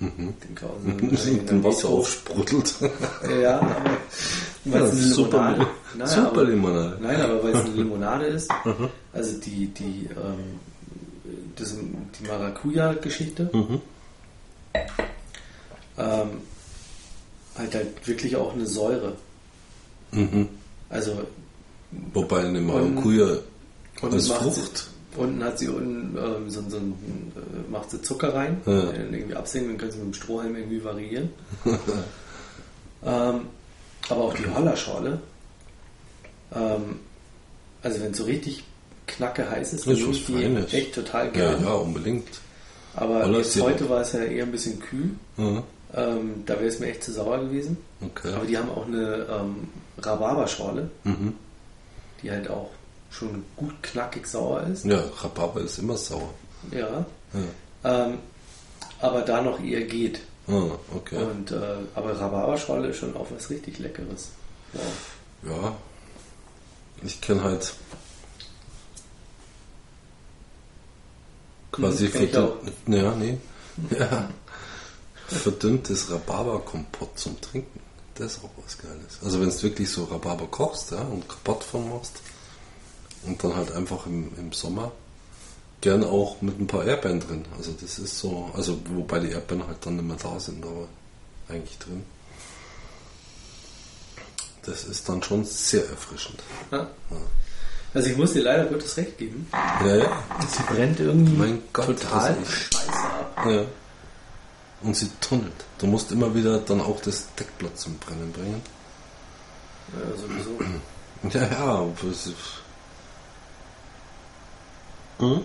Mhm. Den kaufen sie in Und einem Wasser aufsprudelt. Ja, aber weil Ja, eine super, Limonade, nein, super aber, Limonade. nein, aber weil es eine Limonade ist, also die, die, ähm, das, die Maracuja-Geschichte, Mhm. ähm, halt halt wirklich auch eine Säure. Mhm. Also Wobei eine Maracuja und als macht Frucht. Sie, unten hat sie unten ähm, so, so ein, äh, macht sie Zucker rein, Ja. den irgendwie absenken, dann können sie mit dem Strohhalm irgendwie variieren. ähm, aber auch die Hollerschorle, ähm, also wenn es so richtig knacke heiß ist, dann ist nehme ich die echt total Ja, gerne. ja, unbedingt. Aber heute war es ja eher ein bisschen kühl. Mhm. Ähm, da wäre es mir echt zu sauer gewesen. Okay. Aber die haben auch eine ähm, Rhabarberschorle, mhm. die halt auch schon gut knackig sauer ist. Ja, Rhabarber ist immer sauer. Ja. ja. Ähm, aber da noch eher geht. Ah, okay. Und, äh, aber Rhabarberschorle ist schon auch was richtig Leckeres. Wow. Ja. Ich kenne halt hm, quasi verdünnt, ja, nee. Ja. verdünntes Rhabarberkompott zum Trinken. Das ist auch was Geiles. Also wenn du wirklich so Rhabarber kochst ja, und Kompott von machst und dann halt einfach im, im Sommer gern auch mit ein paar Erdbeeren drin. Also das ist so, also wobei die Erdbeeren halt dann nicht mehr da sind, aber eigentlich drin. Das ist dann schon sehr erfrischend. Ja. Also ich muss dir leider Gottes recht geben. Ja, ja. Sie brennt irgendwie Mein Gott, total also scheiße ab. Ja. Und sie tunnelt. Du musst immer wieder dann auch das Deckblatt zum Brennen bringen. Ja, sowieso. Ja, ja. Hm?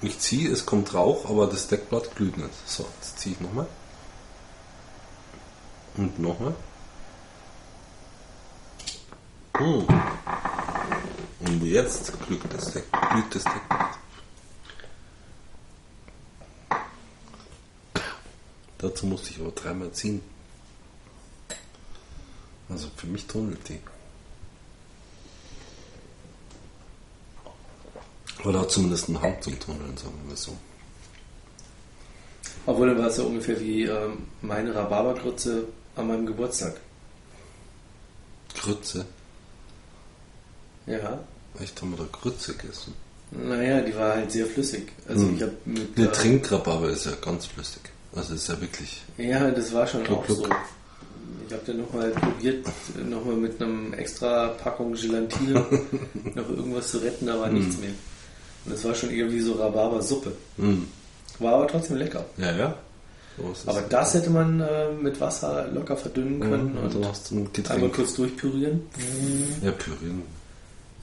Ich ziehe, es kommt Rauch, aber das Deckblatt glüht nicht. So, jetzt ziehe ich nochmal. Und nochmal. Hm. Und jetzt glüht das, Deck, glüht das Deckblatt. Dazu musste ich aber dreimal ziehen. Also für mich tunnelt die. Oder hat zumindest einen Hang zum Tunneln, sagen wir so. Obwohl dann war es ja ungefähr wie ähm, meine Rhabarbergrütze an meinem Geburtstag. Grütze. Ja. Echt haben wir da Grütze gegessen? Naja, die war halt sehr flüssig. Also Hm. ich habe mit Der äh, Trinkrhabarber ist ja ganz flüssig. Also ist ja wirklich. Ja, das war schon Gluck, auch gluck. so. Ich habe dann nochmal probiert, nochmal mit einem extra Packung Gelatine noch irgendwas zu retten, da war nichts Hm. mehr. Und das war schon irgendwie so Rhabarbersuppe. Mm. War aber trotzdem lecker. Ja, ja. So. Aber das hätte man äh, mit Wasser locker verdünnen können Mhm, und dann und ein einmal kurz durchpürieren. Ja, pürieren.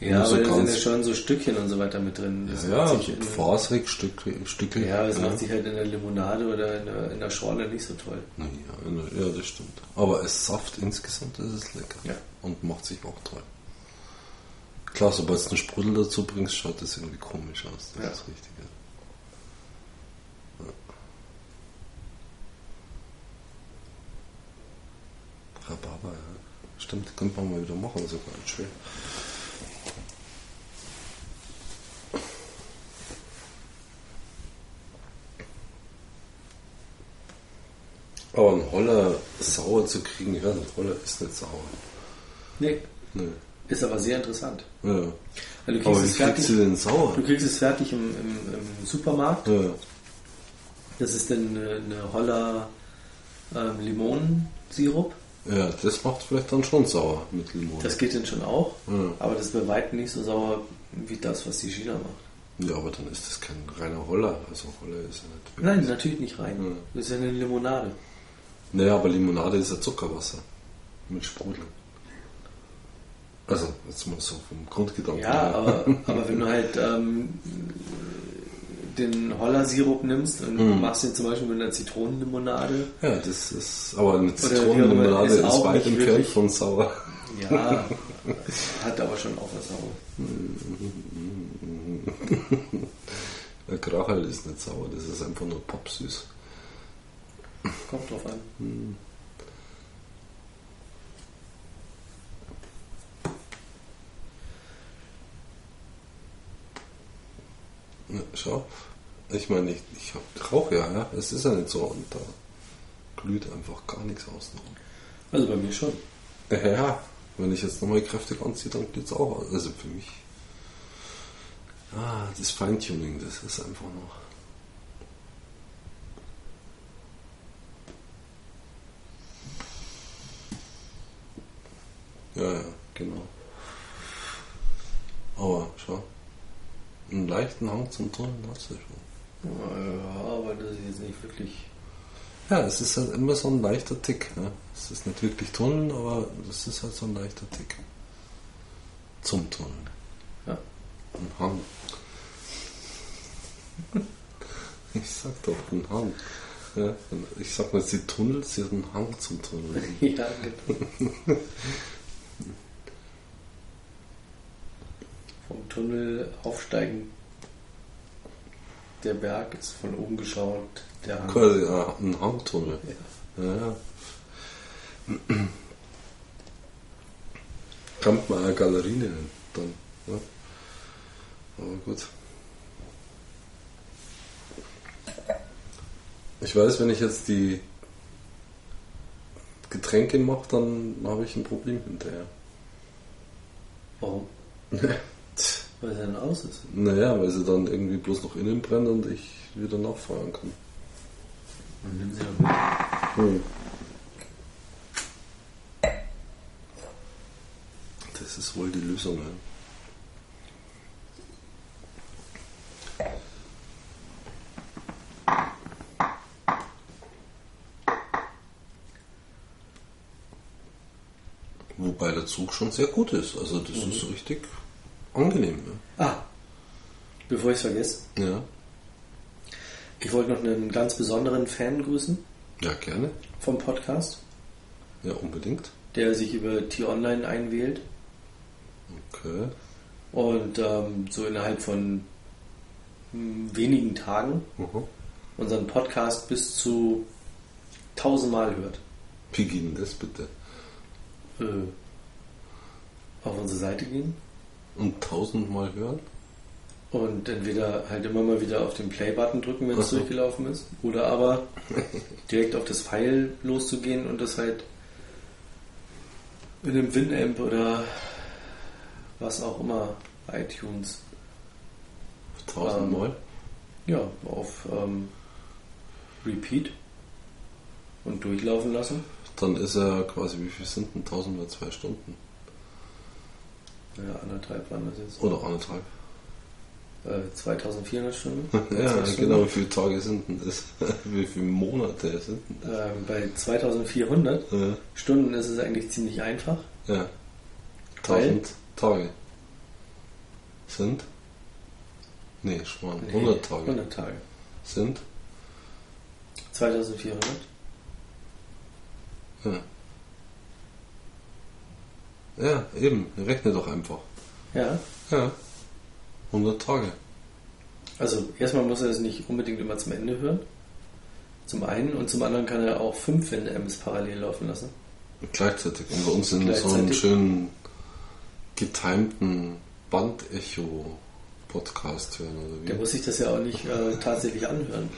Ja, Nur so aber da sind ja schon so Stückchen und so weiter mit drin. Das Ja, ja, so sich in, faserig Stücke. Stücke. ja, das macht sich halt in der Limonade oder in der, in der Schorle nicht so toll. Ja, ja, das stimmt. Aber als Saft insgesamt ist es lecker. Ja. Und macht sich auch toll. Klar, sobald du einen Sprudel dazu bringst, schaut das irgendwie komisch aus. Das Ja. ist richtig. Ja. Ja. Rhabarber, ja. Stimmt, könnte man mal wieder machen, sogar nicht Aber ein Holler sauer zu kriegen, ja, ein Holler ist nicht sauer. Nee, Nee. ist aber sehr interessant. Ja. Weil du kriegst Aber wie es fertig. kriegst du denn sauer? Du kriegst es fertig im, im, im Supermarkt. Ja. Das ist dann eine, eine Holler ähm, Limonensirup. ja, das macht vielleicht dann schon sauer mit Limone. Das geht dann schon auch, Ja. aber das ist bei weitem nicht so sauer wie das, was die China macht. Ja, aber dann ist das kein reiner Holler. Also Holler ist ja nicht. Nein, natürlich nicht rein. Ja. Das ist ja eine Limonade. Naja, aber Limonade ist ja Zuckerwasser. Mit Sprudel. Also, jetzt mal so vom Grundgedanken. Ja, aber, aber wenn du halt ähm, den Holler-Sirup nimmst und Mhm. machst den zum Beispiel mit einer Zitronenlimonade, Ja, das ist. Aber eine Zitronenlimonade ist ist, weit entfernt von sauer. ja, hat aber schon auch was sauer. Der Krachel ist nicht sauer, das ist einfach nur popsüß. Kommt drauf an. Ja, schau. Ich meine, ich, ich hab- rauche ja, ja. Es ist ja nicht so und da glüht einfach gar nichts außen. Also bei mir schon. Ja, ja. Wenn ich jetzt nochmal kräftig anziehe, dann glüht es auch. Also für mich. Ah, das Feintuning, das ist einfach noch. Ja, ja, genau. Aber schau. Einen leichten Hang zum Tunneln hast du schon. Ja, aber das ist jetzt nicht wirklich. Ja, es ist halt immer so ein leichter Tick. Ne? Es ist nicht wirklich Tunneln, aber es ist halt so ein leichter Tick. Zum Tunneln. Ja. Ein Hang. Ich sag doch, ein Hang. Ja, ich sag nicht, sie tunnelt, sie hat einen Hang zum Tunneln. Ja, genau. Vom Tunnel aufsteigen. Der Berg ist von oben geschaut. Der Hang. Quasi ja, ein Hangtunnel. Ja. Ja, ja. Kann man eine Galerie nennen, dann. Ja. Aber gut. Ich weiß, wenn ich jetzt die Getränke mache, dann habe ich ein Problem hinterher. Warum? Weil es dann aus ist. Naja, weil sie dann irgendwie bloß noch innen brennt und ich wieder nachfeuern kann. Dann nimm sie doch mit. Hm. Das ist wohl die Lösung. Ja. Wobei der Zug schon sehr gut ist. Also das ist richtig angenehm. Ah, bevor ich es vergesse, Ja. ja. ich wollte noch einen ganz besonderen Fan grüßen Ja, gerne. vom Podcast, Ja, unbedingt. der sich über T-Online einwählt Okay. und ähm, so innerhalb von hm, wenigen Tagen Mhm. unseren Podcast bis zu tausendmal hört. Wie denn das bitte? Äh, auf unsere Seite gehen Und tausendmal hören? und entweder halt immer mal wieder auf den Play-Button drücken, wenn es so. durchgelaufen ist, oder aber direkt auf das Pfeil loszugehen und das halt in einem Winamp oder was auch immer, iTunes, Tausendmal? ja, auf ähm, Repeat und durchlaufen lassen. Dann ist er quasi, wie viel sind denn tausend mal zwei Stunden? Ja, anderthalb waren das jetzt. Oder anderthalb? Äh, 2400 Stunden. Ja, Stunden. genau, wie viele Tage sind denn das? wie viele Monate sind denn das? Ähm, bei 2400 Ja, Stunden ist es eigentlich ziemlich einfach. ja. Tausend Tage. Sind? Nee, Schmarrn. 100 Tage. 100 Tage. Sind? 2400. Ja. Ja, eben. Rechne doch einfach. Ja. Ja. 100 Tage. Also erstmal muss er es nicht unbedingt immer zum Ende hören. Zum einen und zum anderen kann er auch 5 NMs parallel laufen lassen. Gleichzeitig. Und bei uns in so einem schönen getimten Bandecho-Podcast hören, oder Der wie? muss sich das ja auch nicht äh, tatsächlich anhören.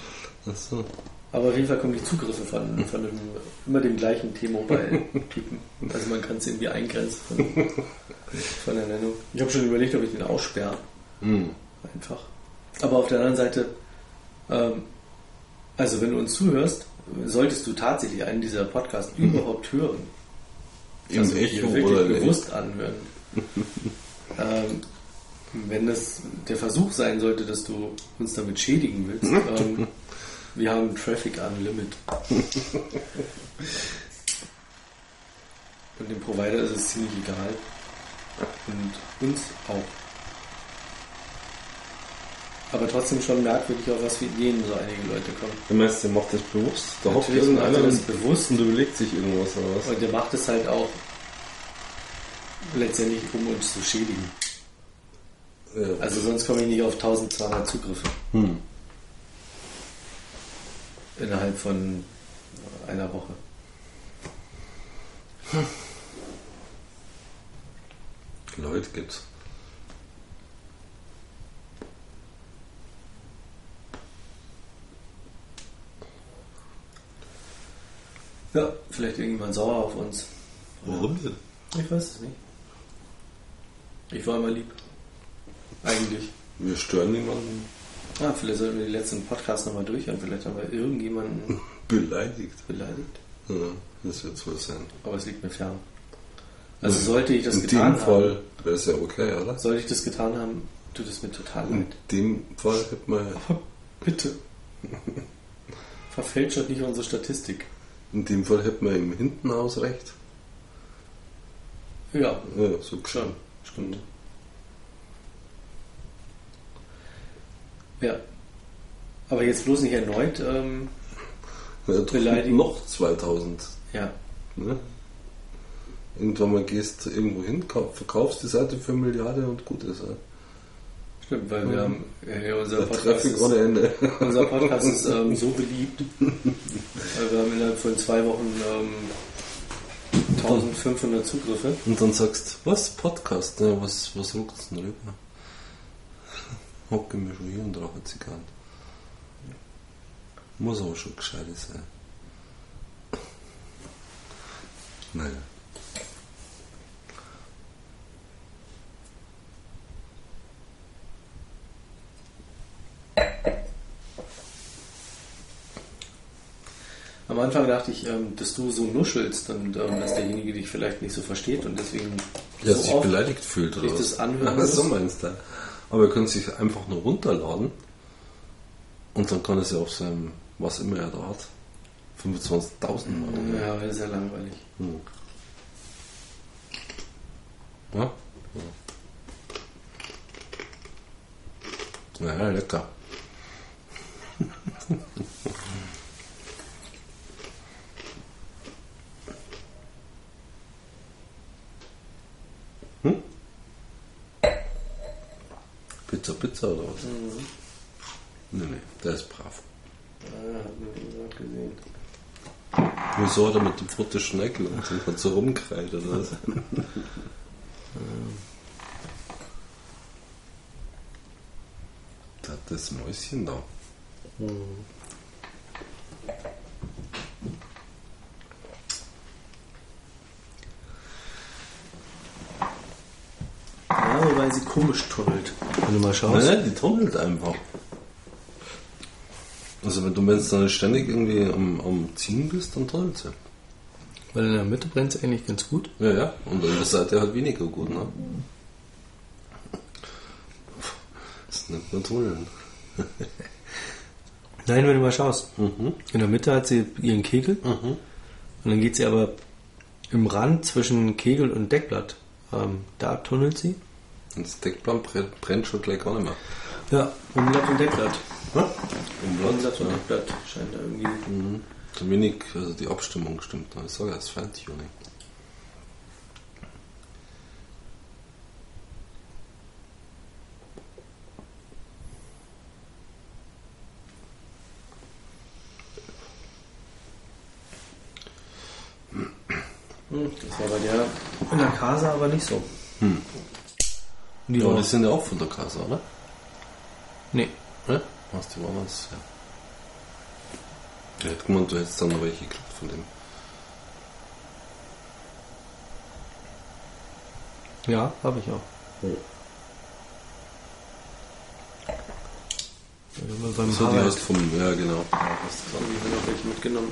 Achso. Aber auf jeden Fall kommen die Zugriffe von, von dem, immer dem gleichen T-Mobile-Typen. Also man kann es irgendwie eingrenzen von, von der Nennung. Ich habe schon überlegt, ob ich den aussperre. Hm. Einfach. Aber auf der anderen Seite, ähm, also wenn du uns zuhörst, solltest du tatsächlich einen dieser Podcasts überhaupt hören. Im Also Echo wirklich oder bewusst anhören. ähm, wenn das der Versuch sein sollte, dass du uns damit schädigen willst, ähm, wir haben Traffic Unlimit. Und dem Provider ist es ziemlich egal. Und uns auch. Aber trotzdem schon merkwürdig, auf was für Ideen so einige Leute kommen. Du meinst, der macht das bewusst? Hockt Natürlich irgendeiner er das bewusst. und überlegt sich irgendwas oder was? Und der macht es halt auch letztendlich, um uns zu schädigen. Ja. Also sonst komme ich nicht auf 1200 Zugriffe Hm. Innerhalb von einer Woche. Leute gibt's. Ja, vielleicht irgendjemand sauer auf uns. Warum denn? Ich weiß es nicht. Ich war immer lieb. Eigentlich. Wir stören niemanden. Ah, vielleicht sollten wir die letzten Podcasts nochmal durchhören. Vielleicht haben wir irgendjemanden Beleidigt. beleidigt. Ja, das wird wohl sein. Aber es liegt mir fern. Also sollte ich das In getan dem Fall haben, wäre es ja okay, oder? sollte ich das getan haben, tut es mir total In leid. dem Fall hätte man, Aber bitte. Verfälscht nicht unsere Statistik. in dem Fall hätte man im hinten aus recht. Ja, Ja, so schon. Stimmt. Ja. Aber jetzt bloß nicht erneut. Ähm, Ja, Beleidigen. noch 2000. ja. Ne? Irgendwann mal gehst du irgendwo hin, kau- verkaufst die Seite für eine Milliarde und gut ist. Ja. Stimmt, weil wir haben ja, unser Podcast ist, unser Podcast ist ähm, so beliebt. Weil wir haben innerhalb von zwei Wochen ähm, 1500 Zugriffe. Und dann sagst was, Podcast? Ja, was, was ruckt's denn rüber? Hocke mir schon hier und rauche Zigarren. Muss aber schon gescheit sein. Naja. Am Anfang dachte ich, ähm, dass du so nuschelst und ähm, dass derjenige dich vielleicht nicht so versteht und deswegen Der so sich oft beleidigt fühlt oder ich was? das anhören Ach, so meinst du. Aber er könnte sich einfach nur runterladen und dann kann er sie auf seinem, was immer er da hat, 25.000 Mal. Ja, das ist ja langweilig. Hm. Ja? Ja, ja lecker. Pizza, Pizza oder was? Mhm. Nee, nee, der ist brav. Ah, hat man gerade gesehen. Wieso hat er mit dem Futter Schneckel und dann hat so rumgekreit oder was? da hat das Mäuschen da. Ja, wobei sie komisch tunnelt. Wenn du mal schaust. Nein, die tunnelt einfach. Also wenn du jetzt dann ständig irgendwie am, am Ziehen bist, dann tunnelt sie. Weil in der Mitte brennt es eigentlich ganz gut. Ja, ja. Und an der Seite halt weniger gut, ne? Das nennt man Tunneln. Nein, wenn du mal schaust. Mhm. In der Mitte hat sie ihren Kegel Mhm. und dann geht sie aber im Rand zwischen Kegel und Deckblatt. Ähm, da tunnelt sie. Und das Deckplan brennt, brennt schon gleich gar nicht mehr. Ja, Umblatt und Deckblatt. Umblatt, Umblatt und ja. Deckblatt scheint da irgendwie. Mhm. Wenig, also die Abstimmung stimmt. Ich sage das Feintuning. Das war bei der in der Casa aber nicht so. Hm. Die Ja, die sind ja auch von der Casa, oder? nee. Ja? Was, die waren das? Ja. Ich hätte gemeint, du hättest dann noch welche gekriegt von dem. Ja, habe ich auch. Ja, wir beim So, die hast vom, ja genau. haben wir noch welche mitgenommen.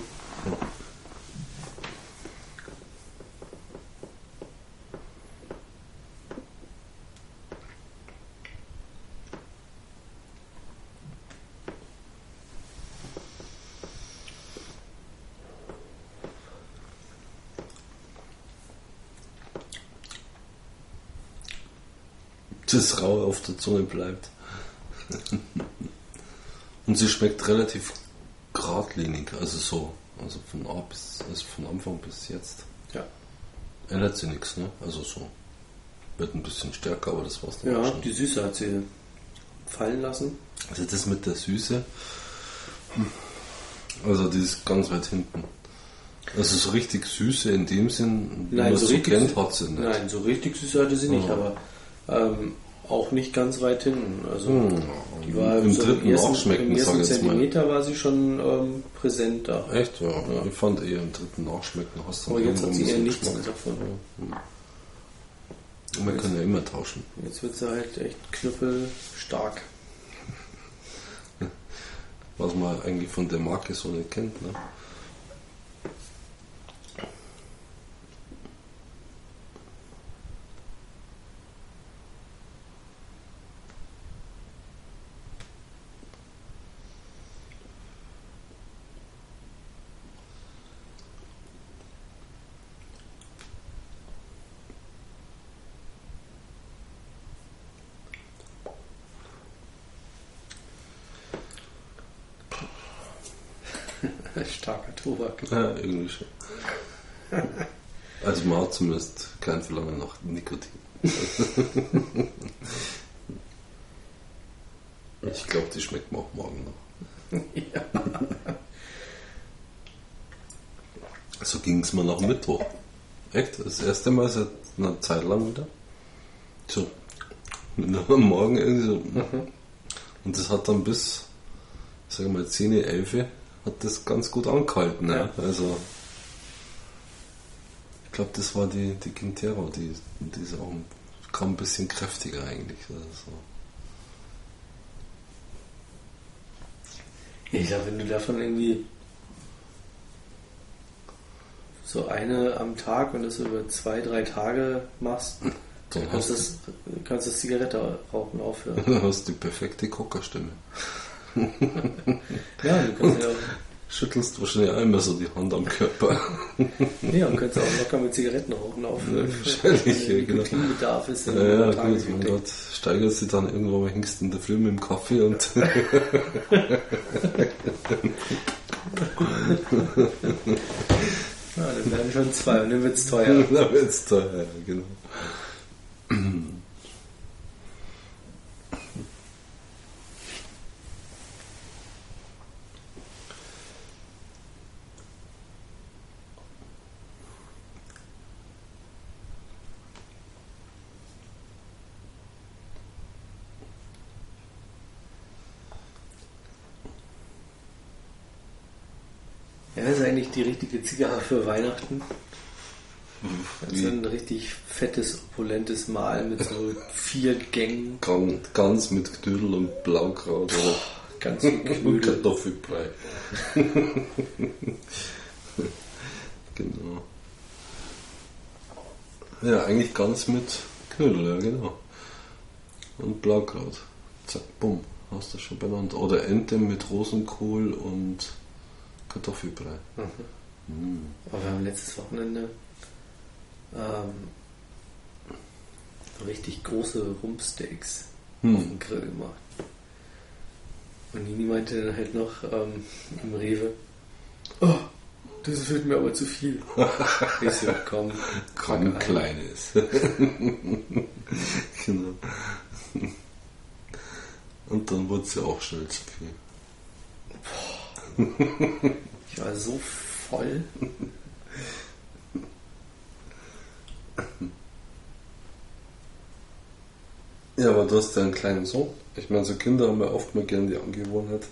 Das Raue auf der Zunge bleibt. Und sie schmeckt relativ geradlinig, also so, also von A bis, also von Anfang bis jetzt. Ja. Ändert sie nichts, ne? Also so. Wird ein bisschen stärker, aber das war's dann auch Ja, schon. die Süße hat sie fallen lassen. Also das mit der Süße, also die ist ganz weit hinten. Also so richtig Süße in dem Sinn, wie man es so richtig kennt, hat sie nicht. Nein, so richtig süße hatte sie nicht, Ja. aber ähm, auch nicht ganz weit hinten. Also Hm, die war Im so dritten ersten, Nachschmecken, im sag ersten jetzt mal. Zentimeter war sie schon ähm, präsent da. Echt, ja. Ich fand eher im dritten Nachschmecken hast du Aber jetzt hat sie eher nichts Geschmack. davon. Und Man kann ja immer tauschen. Jetzt wird sie halt echt knüppelstark. Was man eigentlich von der Marke so nicht kennt. Ne? Tobak. Ja, irgendwie schon. Also man hat zumindest kein Verlangen nach Nikotin. Ich glaube, die schmeckt mir auch morgen noch. So ging es mir nach Mittwoch. Echt? Das erste Mal seit einer Zeit lang wieder. So. Am Morgen irgendwie so. Und das hat dann bis, sagen wir mal, 10, 11 hat das ganz gut angehalten. Ne? Ja. Also ich glaube, das war die, die Quintero, die, die ist auch kam ein bisschen kräftiger eigentlich. Also, Ich glaube, wenn du davon irgendwie so eine am Tag und das über zwei, drei Tage machst, dann dann kannst du das, kannst das Zigarette rauchen aufhören. du, hast die perfekte Kockerstimme. Ja, du kannst ja auch, Schüttelst wahrscheinlich einmal so die Hand am Körper. ja, du kannst auch locker mit Zigaretten rauchen aufhören. wahrscheinlich, ja, genau. Nikotinbedarf ist Ja, ja, gut, mein Gott, steigert sich dann irgendwann mal hängst in der Früh mit dem Kaffee und Ja, dann werden schon zwei und dann wird es teuer. dann wird's teuer, ja, genau. Ist eigentlich die richtige Zigarre für Weihnachten. Ist Wie ein richtig fettes, opulentes Mahl mit so vier Gängen, Gan- ganz mit Knödel und Blaukraut oder ganz und Knödel. Kartoffelbrei. genau. Ja, eigentlich ganz mit Knödel, ja genau. Und Blaukraut. Zack, bumm, hast du schon benannt. Oder Ente mit Rosenkohl und Kartoffelbrei. Mm. Aber wir haben letztes Wochenende ähm, richtig große Rumpsteaks auf Hm. dem Grill gemacht. Und Nini meinte dann halt noch ähm, im Rewe, oh, das wird mir aber zu viel. ich so, komm, ein. kleines. genau. Und dann wurde es ja auch schnell zu viel. Ich war so voll. Ja, aber du hast ja einen kleinen Sohn. Ich meine, so Kinder haben ja oft mal gern die Angewohnheit,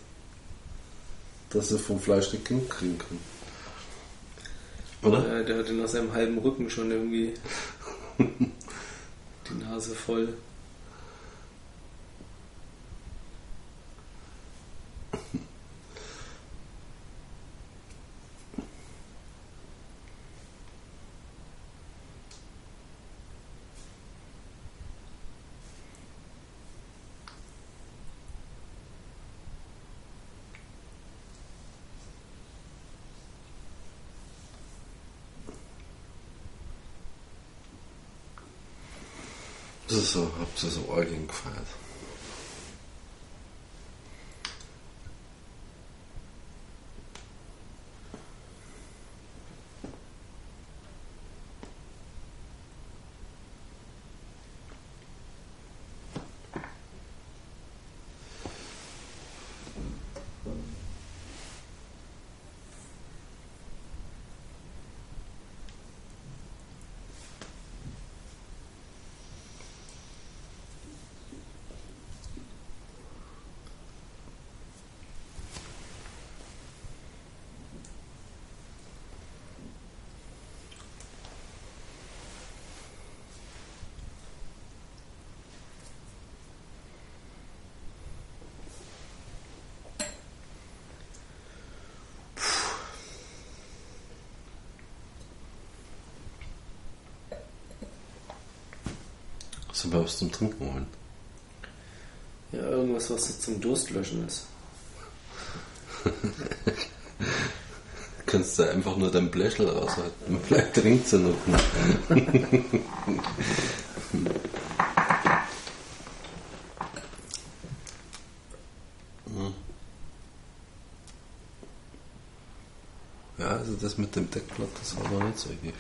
dass sie vom Fleisch nicht genug kriegen können. Oder? Äh, der hatte nach seinem halben Rücken schon irgendwie die Nase voll. Das ist so, habt ihr so Eugen gefeiert. Sollen wir was zum Trinken holen? Ja, irgendwas, was so zum Durstlöschen ist. Kannst du einfach nur dein Bläschel raushalten. Vielleicht trinkt sie noch. Ja, also das mit dem Deckblatt, das war noch nicht so giftig.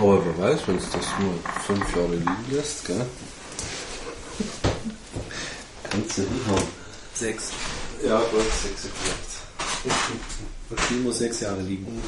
Aber wer weiß, wenn es das nur fünf Jahre liegen lässt, gell? Kannst du hinhauen. Sechs. Ja, gut, sechs vielleicht. Spiel muss sechs Jahre liegen.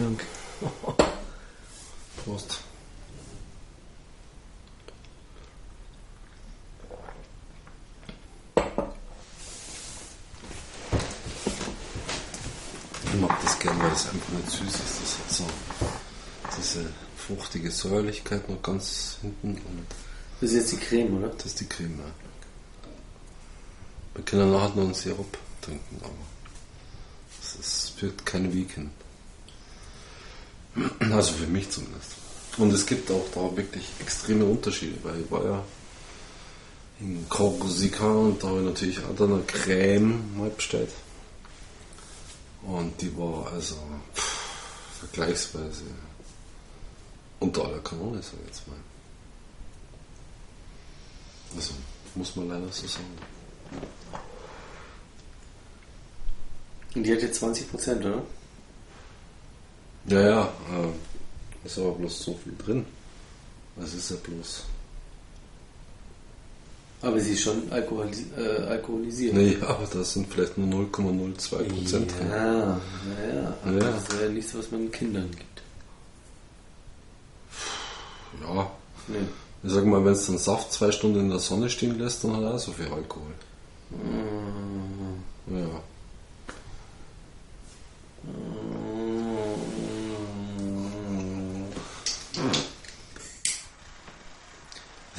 Vielen Dank. Prost. Ich mag das gern, weil es einfach nicht süß ist. Das hat so diese fruchtige Säuerlichkeit noch ganz hinten. Und Das ist jetzt die Creme, oder? das ist die Creme. ja. Wir können nachher noch einen Sirup trinken, aber es wird kein Weekend. Also für mich zumindest. Und es gibt auch da wirklich extreme Unterschiede, weil ich war ja in Korsika und da habe ich natürlich auch dann eine Creme mal bestellt. Und die war also pff, vergleichsweise unter aller Kanone, sag ich jetzt mal. Also muss man leider so sagen. Und die hat jetzt 20%, oder? Ja, ja, äh, ist aber bloß so viel drin. Es ist ja bloß. Aber sie ist schon alkoholis äh, alkoholisiert. Nee, aber da sind vielleicht nur 0,02 Prozent drin. Ja, naja. Aber Ja. das ist ja nichts, was man Kindern gibt. Ja, Nee. ich sag mal, wenn es den Saft zwei Stunden in der Sonne stehen lässt, dann hat er auch so viel Alkohol. Mm. Ja.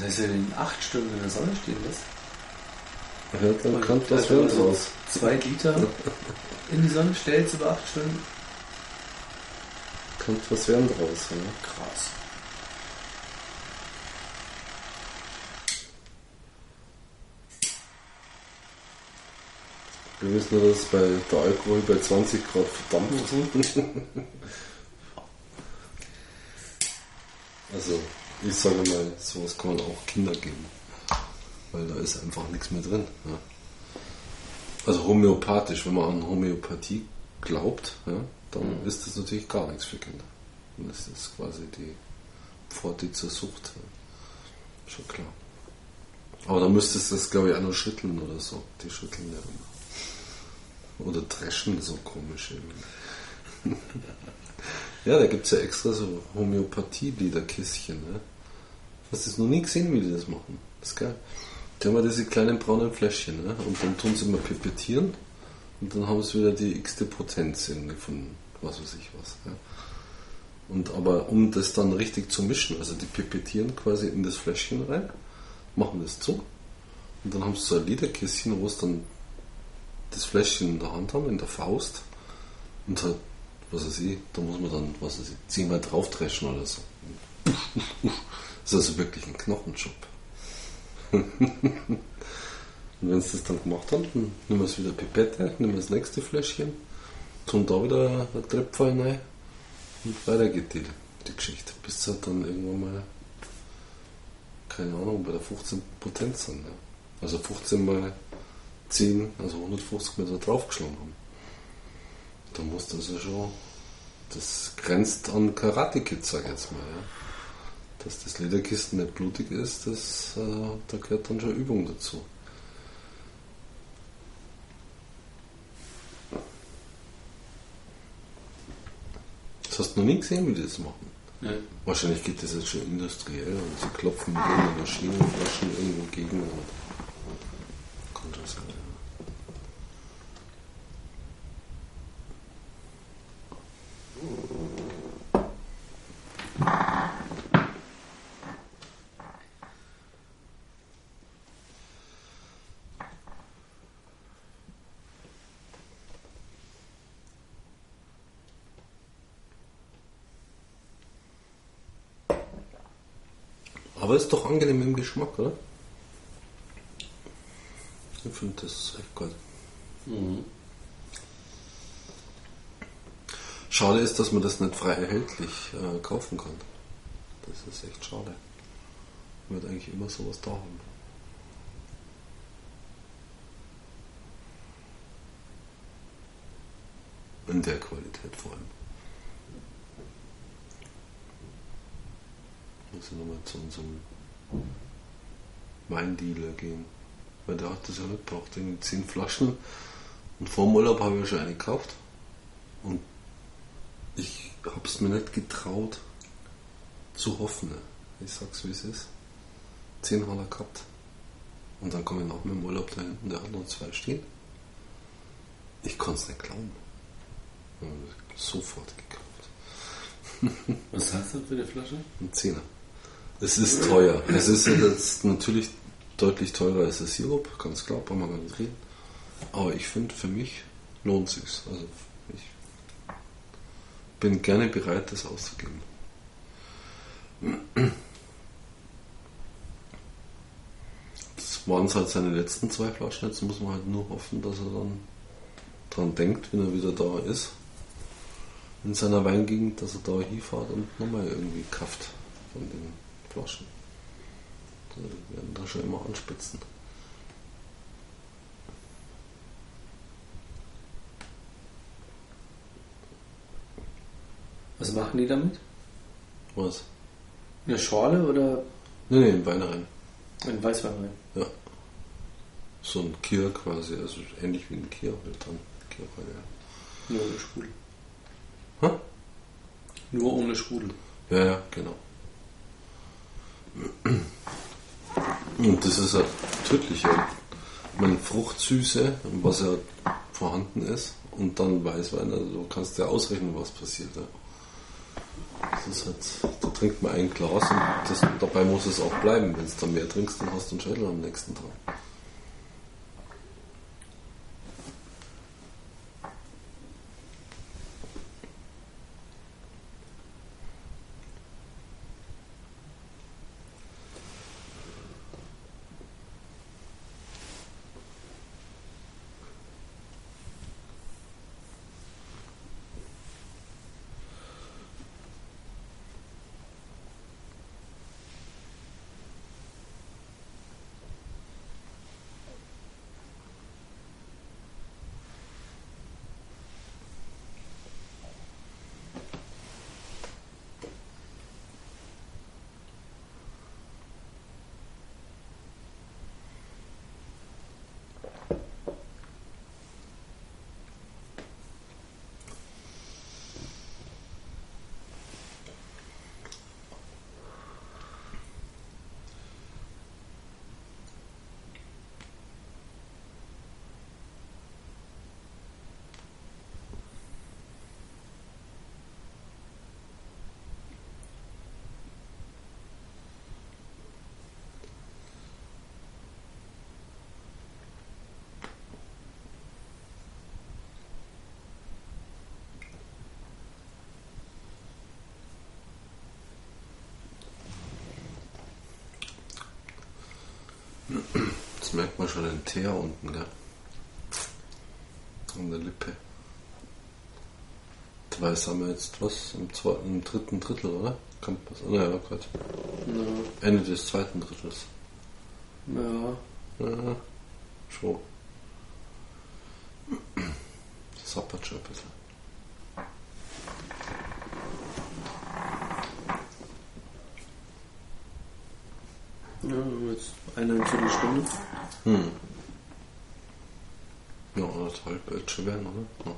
Das heißt, wenn du acht Stunden in der Sonne stehen lässt, Ja, dann kann das wenn du werden so raus. zwei Liter in die Sonne stellst über acht Stunden. Kann was werden draus. Ja. Krass. Wir wissen nur, dass bei der Alkohol bei 20 Grad verdampft. Also, ich sage mal, sowas kann man auch Kinder geben. Weil da ist einfach nichts mehr drin. Ja. Also homöopathisch, wenn man an Homöopathie glaubt, ja, dann ist das natürlich gar nichts für Kinder. Dann ist das quasi die Pforte zur Sucht. Ja. Schon klar. Aber da müsstest du das, glaube ich, auch noch schütteln oder so. Die schütteln ja immer. Oder dreschen so komisch irgendwie. ja, da gibt es ja extra so Homöopathie-Liederkistchen. Ne? Hast du das noch nie gesehen, wie die das machen? Das ist geil. Die haben ja diese kleinen braunen Fläschchen ne? und dann tun sie mal pipettieren und dann haben sie wieder die x-te Potenz irgendwie von was weiß ich was. Ja? Und aber um das dann richtig zu mischen, also die pipettieren quasi in das Fläschchen rein, machen das zu und dann haben sie so ein Liederkistchen, wo es dann das Fläschchen in der Hand haben, in der Faust und halt, was weiß ich, da muss man dann, was weiß ich, zehnmal draufdreschen oder so. Das ist also wirklich ein Knochenjob. Und wenn sie das dann gemacht haben, dann nehmen wir es wieder Pipette, nehmen wir das nächste Fläschchen, tun da wieder ein Tröpfchen rein und weiter geht die, die Geschichte. Bis sie dann irgendwann mal, keine Ahnung, bei der 15 Potenz sind. Ja. Also 15 mal 10, also 150 Meter draufgeschlagen haben. Da muss das ja schon, das grenzt an Karate-Kid, sag ich jetzt mal. Ja. Dass das Lederkissen nicht blutig ist, das, äh, da gehört dann schon Übung dazu. Das hast du noch nie gesehen, wie die das machen. Nee. Wahrscheinlich geht das jetzt schon industriell und sie klopfen mit irgendeiner Maschinenflaschen irgendwo gegen. Und kann schon sein. ja. Aber ist doch angenehm im Geschmack, oder? Ich finde das echt geil. Mhm. Schade ist, dass man das nicht frei erhältlich äh, kaufen kann. Das ist echt schade. Man wird eigentlich immer sowas da haben. In der Qualität vor allem. Muss ich nochmal zu unserem Weindealer gehen. Weil der hat das ja nicht gebraucht, irgendwie 10 Flaschen. Und vor dem Urlaub habe ich ja schon eine gekauft. Und ich habe es mir nicht getraut zu hoffen. Ich sag's wie es ist. Zehn hat er gehabt. Und dann komme ich nach dem Urlaub da hinten, der hat noch zwei stehen. Ich kann es nicht glauben. Sofort gekauft. Was hast du für eine Flasche? Ein Zehner. Es ist teuer. Es ist jetzt natürlich deutlich teurer als der Sirup, ganz klar, brauchen wir gar nicht reden. Aber ich finde, für mich lohnt es sich. Also ich bin gerne bereit, das auszugeben. Das waren halt seine letzten zwei Flaschen. Jetzt muss man halt nur hoffen, dass er dann dran denkt, wenn er wieder da ist, in seiner Weingegend, dass er da hinfährt und nochmal irgendwie kauft von den Flaschen. Die werden da schon immer anspitzen. Was machen die damit? Was? Eine Schorle oder Nee, nee, im Wein rein. ein Weißwein rein? Ja. So ein Kier quasi, also ähnlich wie ein Kier halt dann. Kier ja. Nur ohne Sprudel. Hä? Nur ohne Sprudel. Ja, ja, genau. Und das ist halt tödlich. Ja. Meine Fruchtsüße, was ja vorhanden ist, und dann Weißwein, also du kannst ja ausrechnen, was passiert. Ja. Das ist halt, da trinkt man ein Glas und das, dabei muss es auch bleiben. Wenn du dann mehr trinkst, dann hast du einen Schädel am nächsten Tag. Das merkt man schon den Teer unten, gell? An der Lippe. Dabei haben wir jetzt was im zweiten, im dritten Drittel, oder? Kommt was? Naja, Gott. Ja. Ende des zweiten Drittels. ja. Ja, schon. Das sappert schon ein bisschen. Ja, jetzt eine Viertelstunde. Hm. Ja, anderthalb wird schon werden, oder?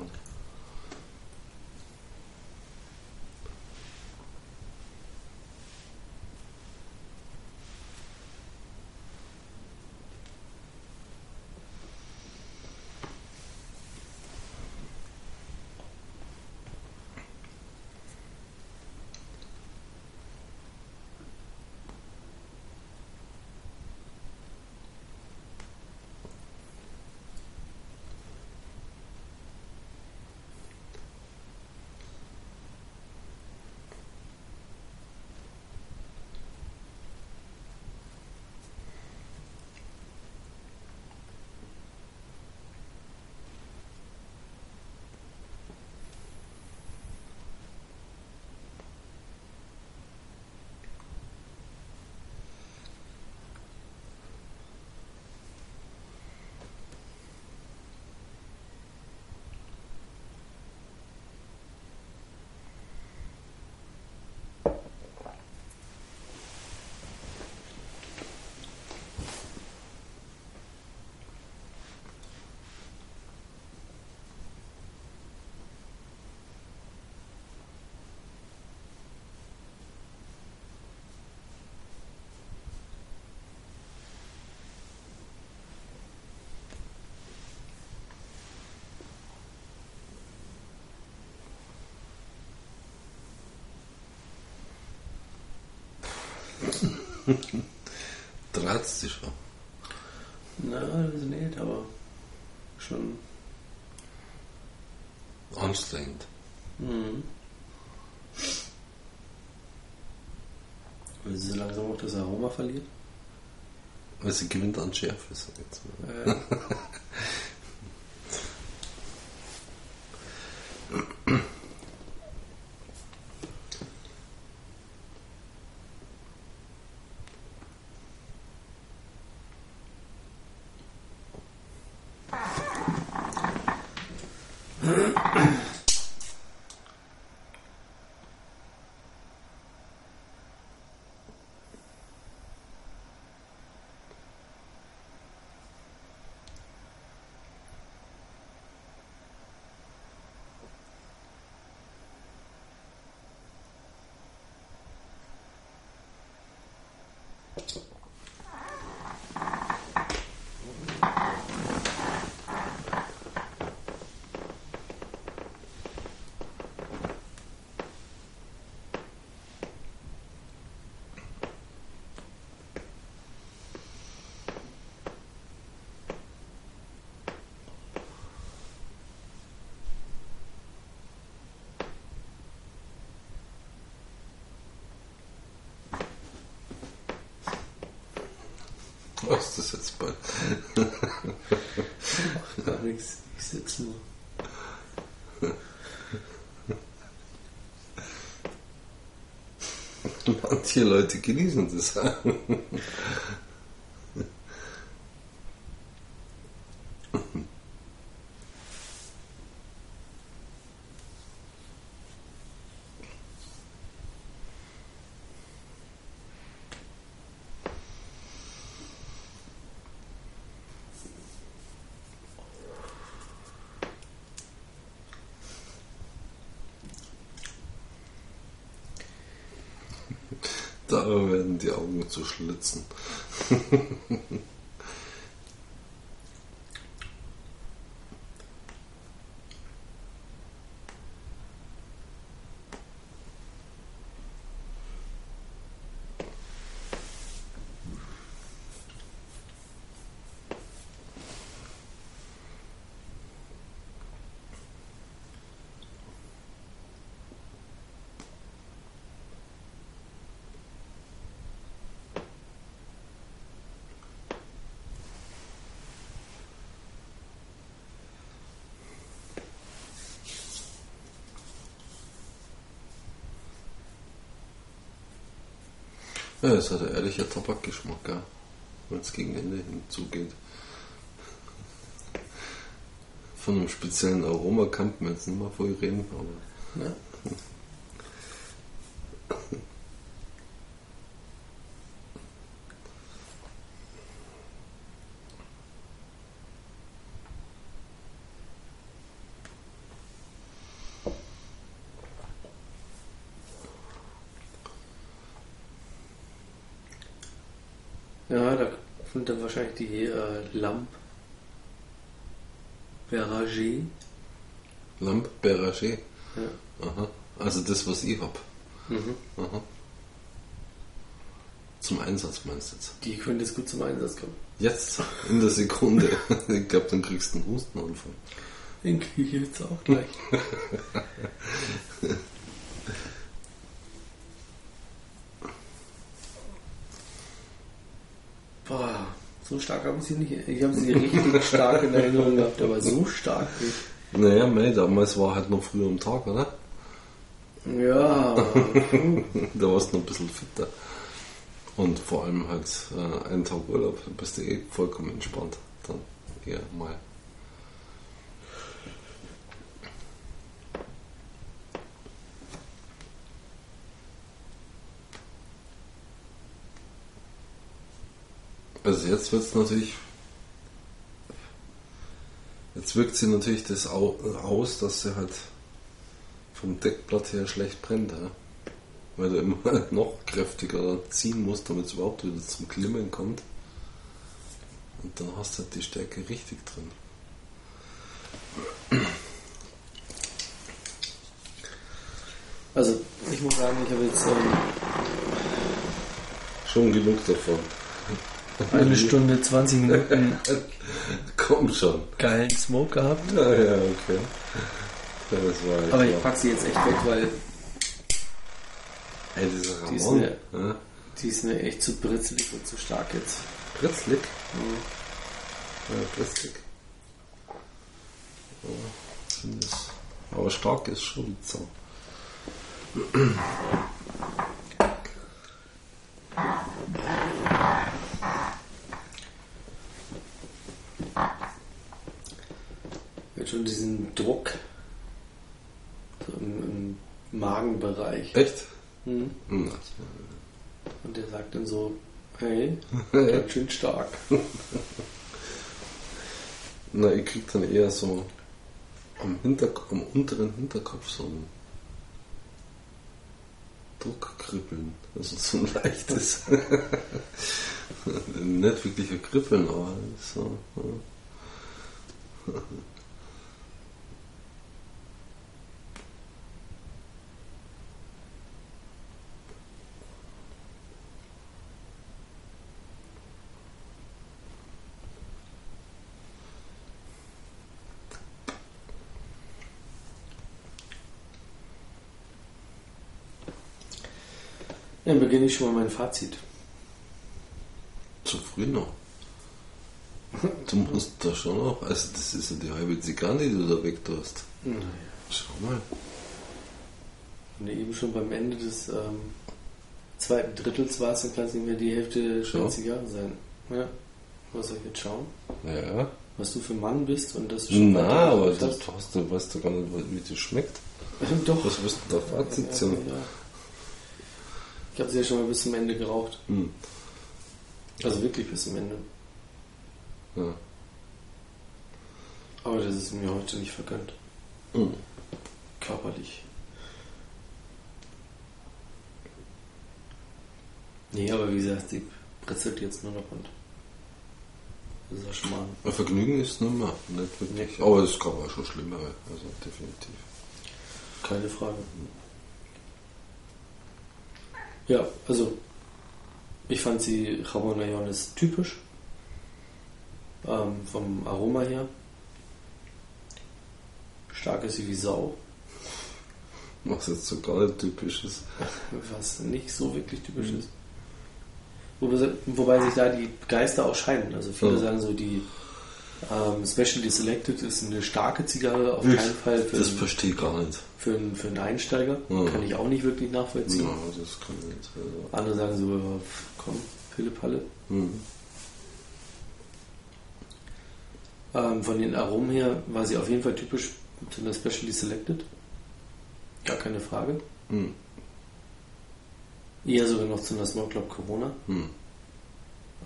Schon. Na, das nicht, aber schon. Anstrengend. Mhm. Weil sie so langsam auch das Aroma verliert. Weil sie gewinnt an Schärfe, sag ich jetzt mal. Äh, Was ist das jetzt bald? gar nichts. Ich sitze nur. Manche Leute genießen das. Da werden die Augen zu schlitzen. Ja, es hat ein ehrlicher Tabakgeschmack, ja. wenn es gegen Ende hinzugeht. Von einem speziellen Aroma kann man jetzt nicht mehr voll reden, aber Ja. Ja, sind dann wahrscheinlich die äh, Lamp Beragé. Lampe Berger. Ja. Aha. Also das, was ich hab. Mhm. Aha. Zum Einsatz meinst du jetzt? Die könnte jetzt gut zum Einsatz kommen. Jetzt, in der Sekunde. ich glaube, dann kriegst du einen Hustenanfall. Den kriege ich jetzt auch gleich. Boah, so stark habe ich sie nicht. Ich habe sie richtig stark in Erinnerung gehabt, aber so stark nicht. Naja, mei, damals war halt noch früher am Tag, oder? Ja. Da warst du noch ein bisschen fitter. Und vor allem halt äh, einen Tag Urlaub, da bist du eh vollkommen entspannt. Dann eher mal. Also jetzt wird es natürlich. Jetzt wirkt sie natürlich das au- aus, dass sie halt vom Deckblatt her schlecht brennt. Ja? Weil du immer noch kräftiger ziehen musst, damit es überhaupt wieder zum Glimmen kommt. Und dann hast du halt die Stärke richtig drin. Also, ich muss sagen, ich habe jetzt ähm, Schon genug davon. Eine Stunde, 20 Minuten Komm schon. geilen Smoke gehabt. Ja, ja, okay. Ja, das war echt Aber ich pack sie jetzt echt weg, weil Ey, dieser Die ist Ramon. eine- Ja. die ist mir echt zu britzelig und zu stark jetzt. Ja, pritzlig. Ja, ich finde es. Aber stark ist schon so. schon diesen Druck so im, im Magenbereich. Echt? Mhm. Hm. Und der sagt dann so, hey, ganz schön stark. Na, ich krieg dann eher so am, Hinterk am unteren Hinterkopf so ein Druckkribbeln. Also so ein leichtes. Nicht wirklich ein Kribbeln, aber so. Dann beginne ich schon mal mein Fazit. Zu früh noch. Du musst da schon noch. Also, das ist ja die halbe Zigarre, die du da weg tust. Naja, Schau mal. wenn du eben schon beim Ende des ähm, zweiten Drittels warst, dann kann es nicht mehr die Hälfte der Schau. Zigarre sein. Ja. Was soll ich jetzt schauen? Ja. Was du für ein Mann bist und dass du schon Na, aber du, hast. du, du weißt doch gar nicht, wie das schmeckt. Doch. Was wirst du da Fazit Ja, ziehen? ja. Ich habe sie ja schon mal bis zum Ende geraucht. Hm. Also wirklich bis zum Ende. Ja. Aber das ist mir heute nicht vergönnt. Hm. Körperlich. Nee, aber wie gesagt, sie britzelt jetzt nur noch und das ist ja schon mal Ein Vergnügen ist nicht mehr, nicht wirklich. Nee. Aber es gab auch schon schlimmere, also definitiv. keine Frage. Ja, also ich fand sie Ramon Ayones typisch. Ähm, vom Aroma her. Stark ist sie wie Sau. Was jetzt so gar nicht typisch ist. was nicht so wirklich typisch ist. Wobei, wobei sich da die Geister auch scheiden. Also viele Ja. sagen so, die ähm, Specially Selected ist eine starke Zigarre, auf keinen Fall für, Das einen, verstehe ich gar nicht. für, einen, für einen Einsteiger. Ja. Kann ich auch nicht wirklich nachvollziehen. Ja, das kann ich nicht. Also. Andere sagen so, komm, Pille-Palle. Hm. Ähm, von den Aromen her war sie auf jeden Fall typisch zu einer Specially Selected. Gar keine Frage. Hm. Eher sogar noch zu einer Smoke Club Corona. Hm.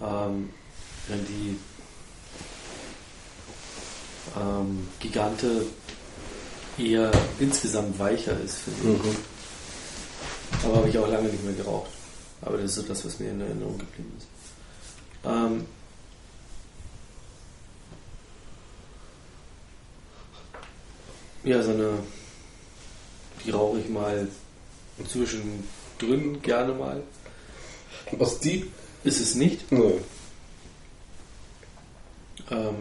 ähm, wenn die ähm, Gigante eher insgesamt weicher ist, finde ich. Mhm. Aber habe ich auch lange nicht mehr geraucht. Aber das ist so das, was mir in Erinnerung geblieben ist. Ähm, ja, so eine, die rauche ich mal zwischendrin gerne mal. Was die? Ist es nicht. Nö. Ähm,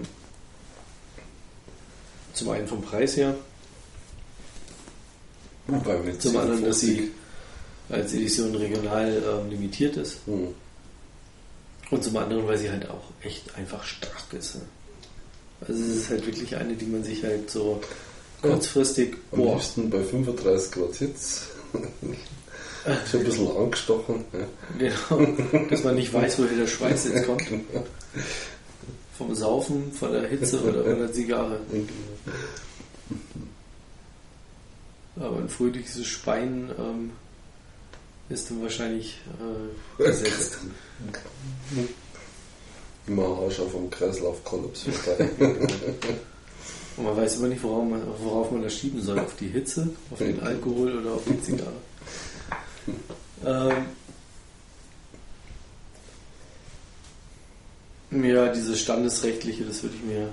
zum einen vom Preis her, Wobei mit zum anderen, dass 57. sie als Edition regional ähm, limitiert ist Hm. und zum anderen, weil sie halt auch echt einfach stark ist. ne? Also es ist halt wirklich eine, die man sich halt so kurzfristig, Am boah, liebsten bei 35 Grad Hitze. Schon ein bisschen angestochen. Ja. genau, dass man nicht weiß, woher der Schweiß jetzt kommt. Vom Saufen, von der Hitze oder von der Zigarre. Aber ein fröhliches Speien ähm, ist dann wahrscheinlich äh, gesetzt. Immer haarscharf am Kreislaufkollaps. Und man weiß immer nicht, worauf man, worauf man das schieben soll. Auf die Hitze, auf den Alkohol oder auf die Zigarre. Ähm, ja, dieses Standesrechtliche, das würde ich mir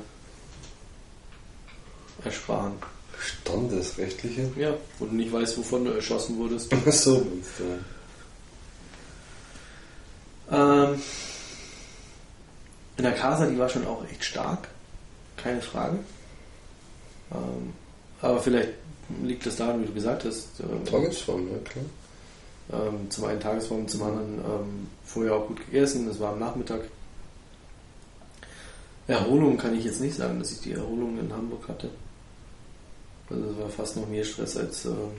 ersparen. Standesrechtliche? Ja, wo du nicht weißt, wovon du erschossen wurdest. so, ja. Ähm, in der Casa, die war schon auch echt stark, keine Frage. Ähm, aber vielleicht liegt das daran, wie du gesagt hast. Ähm, Tagesform, ja klar. Ähm, zum einen Tagesform, zum anderen ähm, vorher auch gut gegessen, es war am Nachmittag. Erholung kann ich jetzt nicht sagen, dass ich die Erholung in Hamburg hatte. Also es war fast noch mehr Stress als. Ähm,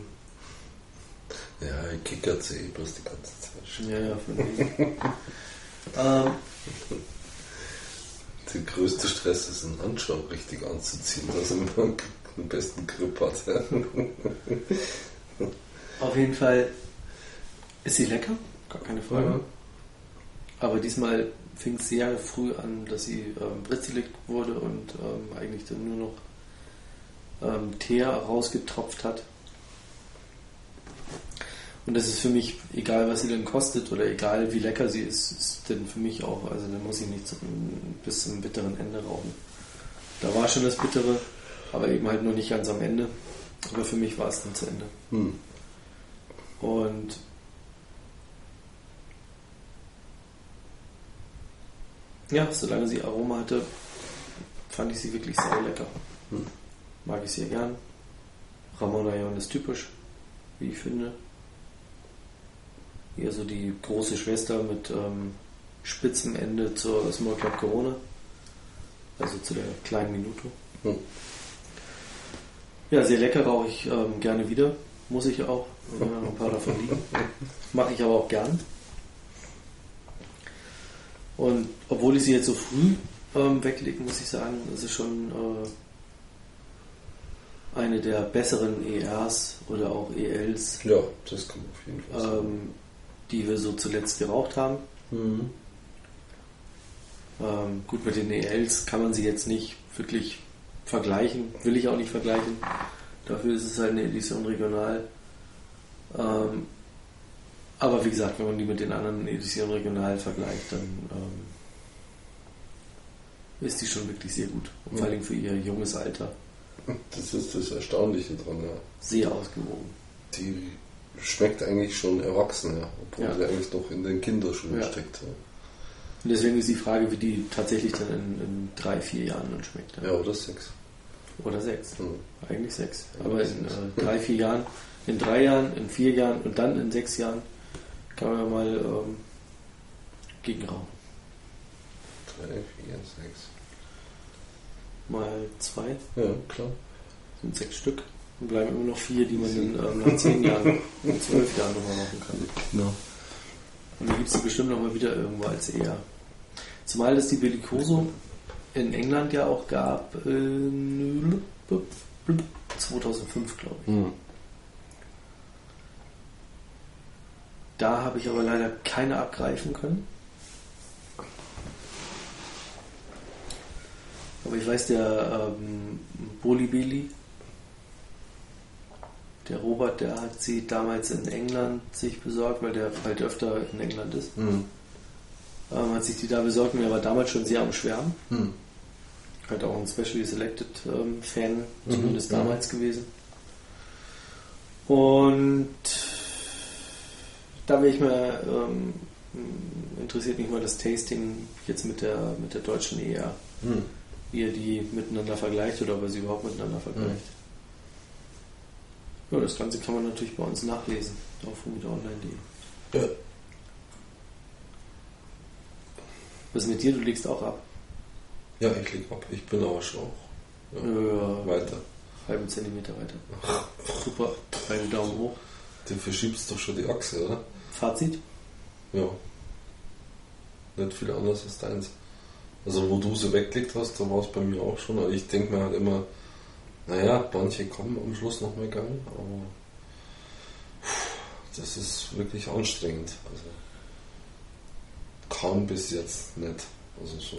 ja, ich kickert sie eh bloß die ganze Zeit. Ja, ja, von ähm, der größte Stress ist, einen Handschuh richtig anzuziehen, dass man den besten Grip hat. Auf jeden Fall ist sie lecker, gar keine Frage. Mhm. Aber diesmal fing sehr früh an, dass sie ähm, britzelig wurde und ähm, eigentlich dann nur noch ähm, Teer rausgetropft hat. Und das ist für mich, egal was sie denn kostet oder egal wie lecker sie ist, ist denn für mich auch, also dann muss ich nicht zum, bis zum bitteren Ende rauchen. Da war schon das Bittere, aber eben halt nur nicht ganz am Ende. Aber für mich war es dann zu Ende. Hm. Und ja, solange sie Aroma hatte, fand ich sie wirklich sehr lecker. Hm. Mag ich sehr gern. Ramon Rayon ist typisch, wie ich finde. Hier so die große Schwester mit ähm, spitzem Ende zur Small Club Corona. Also zu der kleinen Minuto. Hm. Ja, sehr lecker rauche ich ähm, gerne wieder. Muss ich auch. Wenn noch ein paar davon liegen. Mache ich aber auch gern. Und obwohl ich sie jetzt so früh ähm, weglege, muss ich sagen, ist es schon äh, eine der besseren ERs oder auch ELs. Ja, das kann auf jeden Fall. Ähm, die wir so zuletzt geraucht haben. Mhm. Ähm, gut, mit den ELs kann man sie jetzt nicht wirklich vergleichen, will ich auch nicht vergleichen. Dafür ist es halt eine Edition regional. Ähm, aber wie gesagt, wenn man die mit den anderen Editionen regional vergleicht, dann ähm, ist die schon wirklich sehr gut. Und vor allem für ihr junges Alter. Das ist das Erstaunliche dran, ja. Sehr ausgewogen. Die schmeckt eigentlich schon erwachsen, ja, obwohl ja. sie eigentlich noch in den Kinderschuhen ja. steckt. Ja. Und deswegen ist die Frage, wie die tatsächlich dann in, in drei, vier Jahren dann schmeckt. Ja, oder sechs. Oder sechs. Mhm. Eigentlich sechs. Aber in äh, drei, vier Jahren, in drei Jahren, in vier Jahren und dann in sechs Jahren kann man ja mal ähm, gegenrauchen. Drei, vier, sechs. Mal zwei. Ja, klar. Sind sechs Stück. Dann bleiben immer noch vier, die man dann ähm, nach zehn Jahren, nach zwölf Jahren nochmal machen kann. Genau. Und die gibt es bestimmt nochmal wieder irgendwo als eher. Zumal es die Bellicoso in England ja auch gab, äh, 2005 glaube ich. Mhm. Da habe ich aber leider keine abgreifen können. Aber ich weiß, der ähm, Bolibeli, der Robert, der hat sie damals in England sich besorgt, weil der halt öfter in England ist. Mhm. Ähm, hat sich die da besorgt und er war damals schon sehr am Schwärmen. Mhm. Halt auch ein Specially Selected ähm, Fan, mhm. zumindest mhm. damals gewesen. Und da wäre ich mal ähm, interessiert mich mal das Tasting jetzt mit der mit der deutschen ER. Hm. Wie ihr die miteinander vergleicht oder ob ihr sie überhaupt miteinander vergleicht. Hm. Ja, das Ganze kann man natürlich bei uns nachlesen auf humideonline.de. Ja. Was ist mit dir? Du legst auch ab. Ja, ich leg ab. Ich bin aber schon auch. Ja. Ja, weiter. Halben Zentimeter weiter. Super. Einen Daumen hoch. Du verschiebst doch schon die Achse, oder? Fazit? Ja. Nicht viel anders als deins. Also wo du sie weggelegt hast, da war es bei mir auch schon. Aber ich denke mir halt immer, naja, manche kommen am Schluss noch mehr gegangen, aber das ist wirklich anstrengend. Also kam bis jetzt nicht. Also so.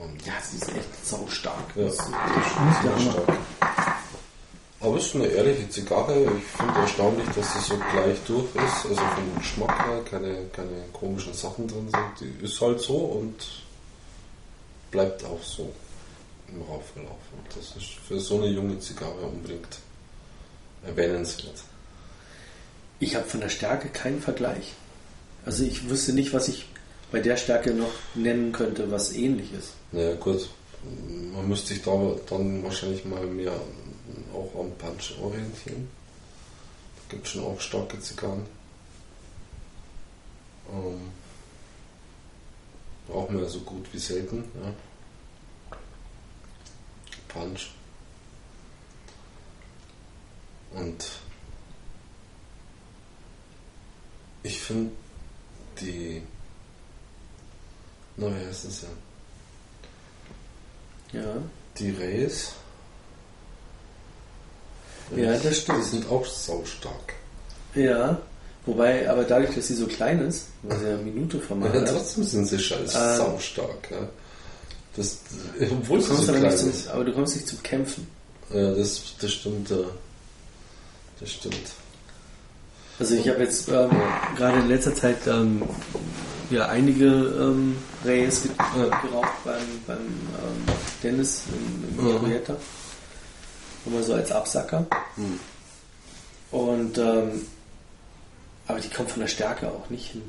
Und ja, sie ist echt sau stark. Ja, das ist, das ist stark. Aber es ist eine ehrliche Zigarre. Ich finde erstaunlich, dass sie so gleich durch ist. Also vom Geschmack her keine, keine komischen Sachen drin sind. Die ist halt so und bleibt auch so im Raufverlauf. Und das ist für so eine junge Zigarre unbedingt erwähnenswert. Ich habe von der Stärke keinen Vergleich. Also ich wüsste nicht, was ich bei der Stärke noch nennen könnte, was ähnlich ist. Naja, gut. Man müsste sich da dann wahrscheinlich mal mehr auch am Punch orientieren. Da gibt es schon auch starke Zigarren. Ähm, brauchen wir so gut wie selten. Ja. Punch. Und ich finde die. Na, wie heißt das ja? Ja. Die Rays. Ja, das stimmt. Die sind auch saustark. Ja, wobei, aber dadurch, dass sie so klein ist, weil sie ja Minute Ja, vermacht trotzdem sind sie scheiß Ähm, saustark. Ja. Das, obwohl du sie kommst so klein nicht zum, ist. aber du kommst nicht zum Kämpfen. Ja, das, das stimmt. Ja. Das stimmt. Also ich habe jetzt ähm, gerade in letzter Zeit ähm, ja einige ähm, Reyes ge Ja. geraucht beim, beim ähm, Dennis im, im Ja. Immer so als Absacker. Hm. Und ähm, aber die kommt von der Stärke auch nicht hin.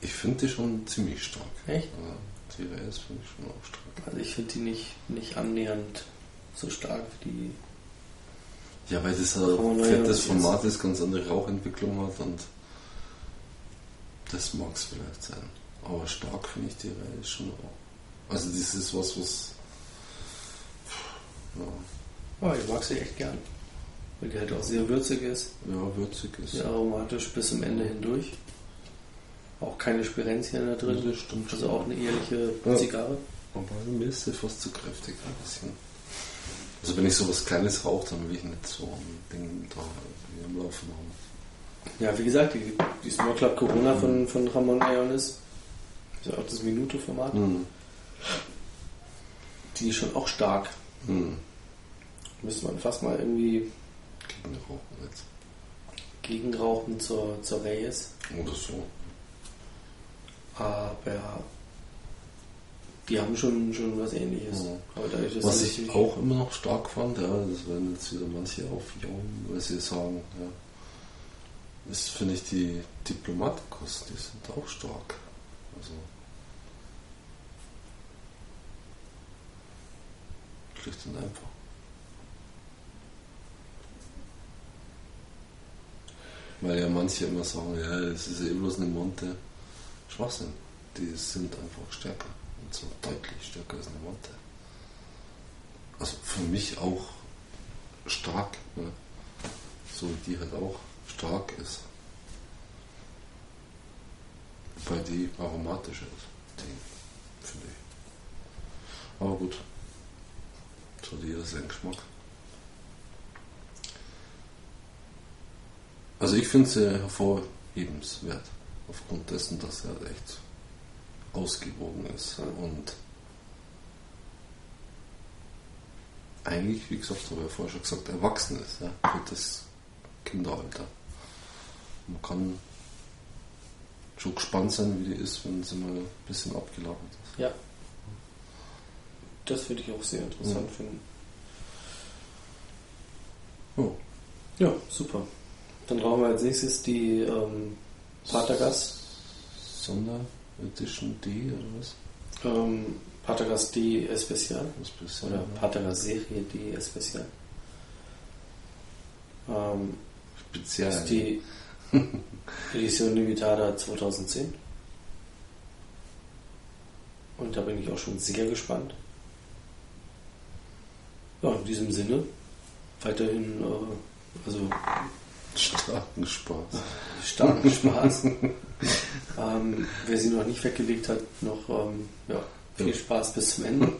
Ich finde die schon ziemlich stark. Echt? Ja, die Rays finde ich schon auch stark. Also ich finde die nicht, nicht annähernd so stark wie die. Ja, weil das ein fettes. Format ist, ganz andere Rauchentwicklung hat und das mag es vielleicht sein. Aber stark finde ich die Reihe schon auch. Also das ist was, was ja, Oh, ich mag sie echt gern. Weil die halt auch sehr würzig ist, ja würzig ist. sehr aromatisch bis zum Ende hindurch. Auch keine Spirenzien da drin. das stimmt Also auch eine ehrliche Ja. Zigarre. Aber mir ist sie fast zu kräftig ein bisschen. Also wenn ich sowas Kleines rauche, dann will ich nicht so ein Ding da am Laufen haben. Ja, wie gesagt, die, die Small Club Corona von, von Ramon Ionis, ist ja auch das Minute-Format, Hm. die ist schon auch stark. Hm. Müsste man fast mal irgendwie Gegen Rauchen jetzt. gegenrauchen zur, zur Reyes. Oder so. Aber die haben schon, schon was ähnliches. Ja. Was ich auch immer noch stark fand, ja, das werden jetzt wieder manche aufjauen, weil sie sagen, ja, das finde ich die Diplomatikos, die sind auch stark. Also schlicht und einfach. Weil ja manche immer sagen, ja, es ist ja eh bloß eine Monte. Schwachsinn. Die sind einfach stärker. Und zwar deutlich stärker als eine Monte. Also für mich auch stark. Ne? So wie die halt auch stark ist. Weil die aromatisch ist. Die, finde ich. Aber gut. So jeder seinen Geschmack. Also ich finde sie hervorhebenswert. Aufgrund dessen, dass sie halt echt ausgewogen ist. Und eigentlich, wie gesagt, habe ich ja vorher schon gesagt, erwachsen ist. Ja, für das Kinderalter. Man kann schon gespannt sein, wie die ist, wenn sie mal ein bisschen abgelagert ist. Ja. Das würde ich auch sehr interessant Ja. finden. Oh. Ja, super. Dann brauchen wir als nächstes die ähm, Patergas. Sonderedition D oder was? Ähm, Patergas D Especial. Bisher? Oder Patergas Serie D Especial. Ähm, Speziell. das ist die Edition Limitada 2010. Und da bin ich auch schon sehr gespannt. Ja, in diesem Sinne weiterhin äh, also starken Spaß. starken Spaß. ähm, wer sie noch nicht weggelegt hat, noch ähm, ja, viel Ja. Spaß bis zum Ende.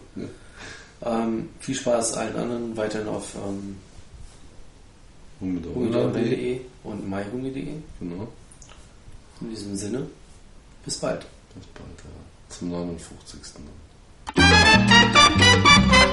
Ähm, viel Spaß allen anderen weiterhin auf ähm, hungeonline.de und myhunge.de. Genau. In diesem Sinne, bis bald. Bis bald, ja. Zum 59. Dann.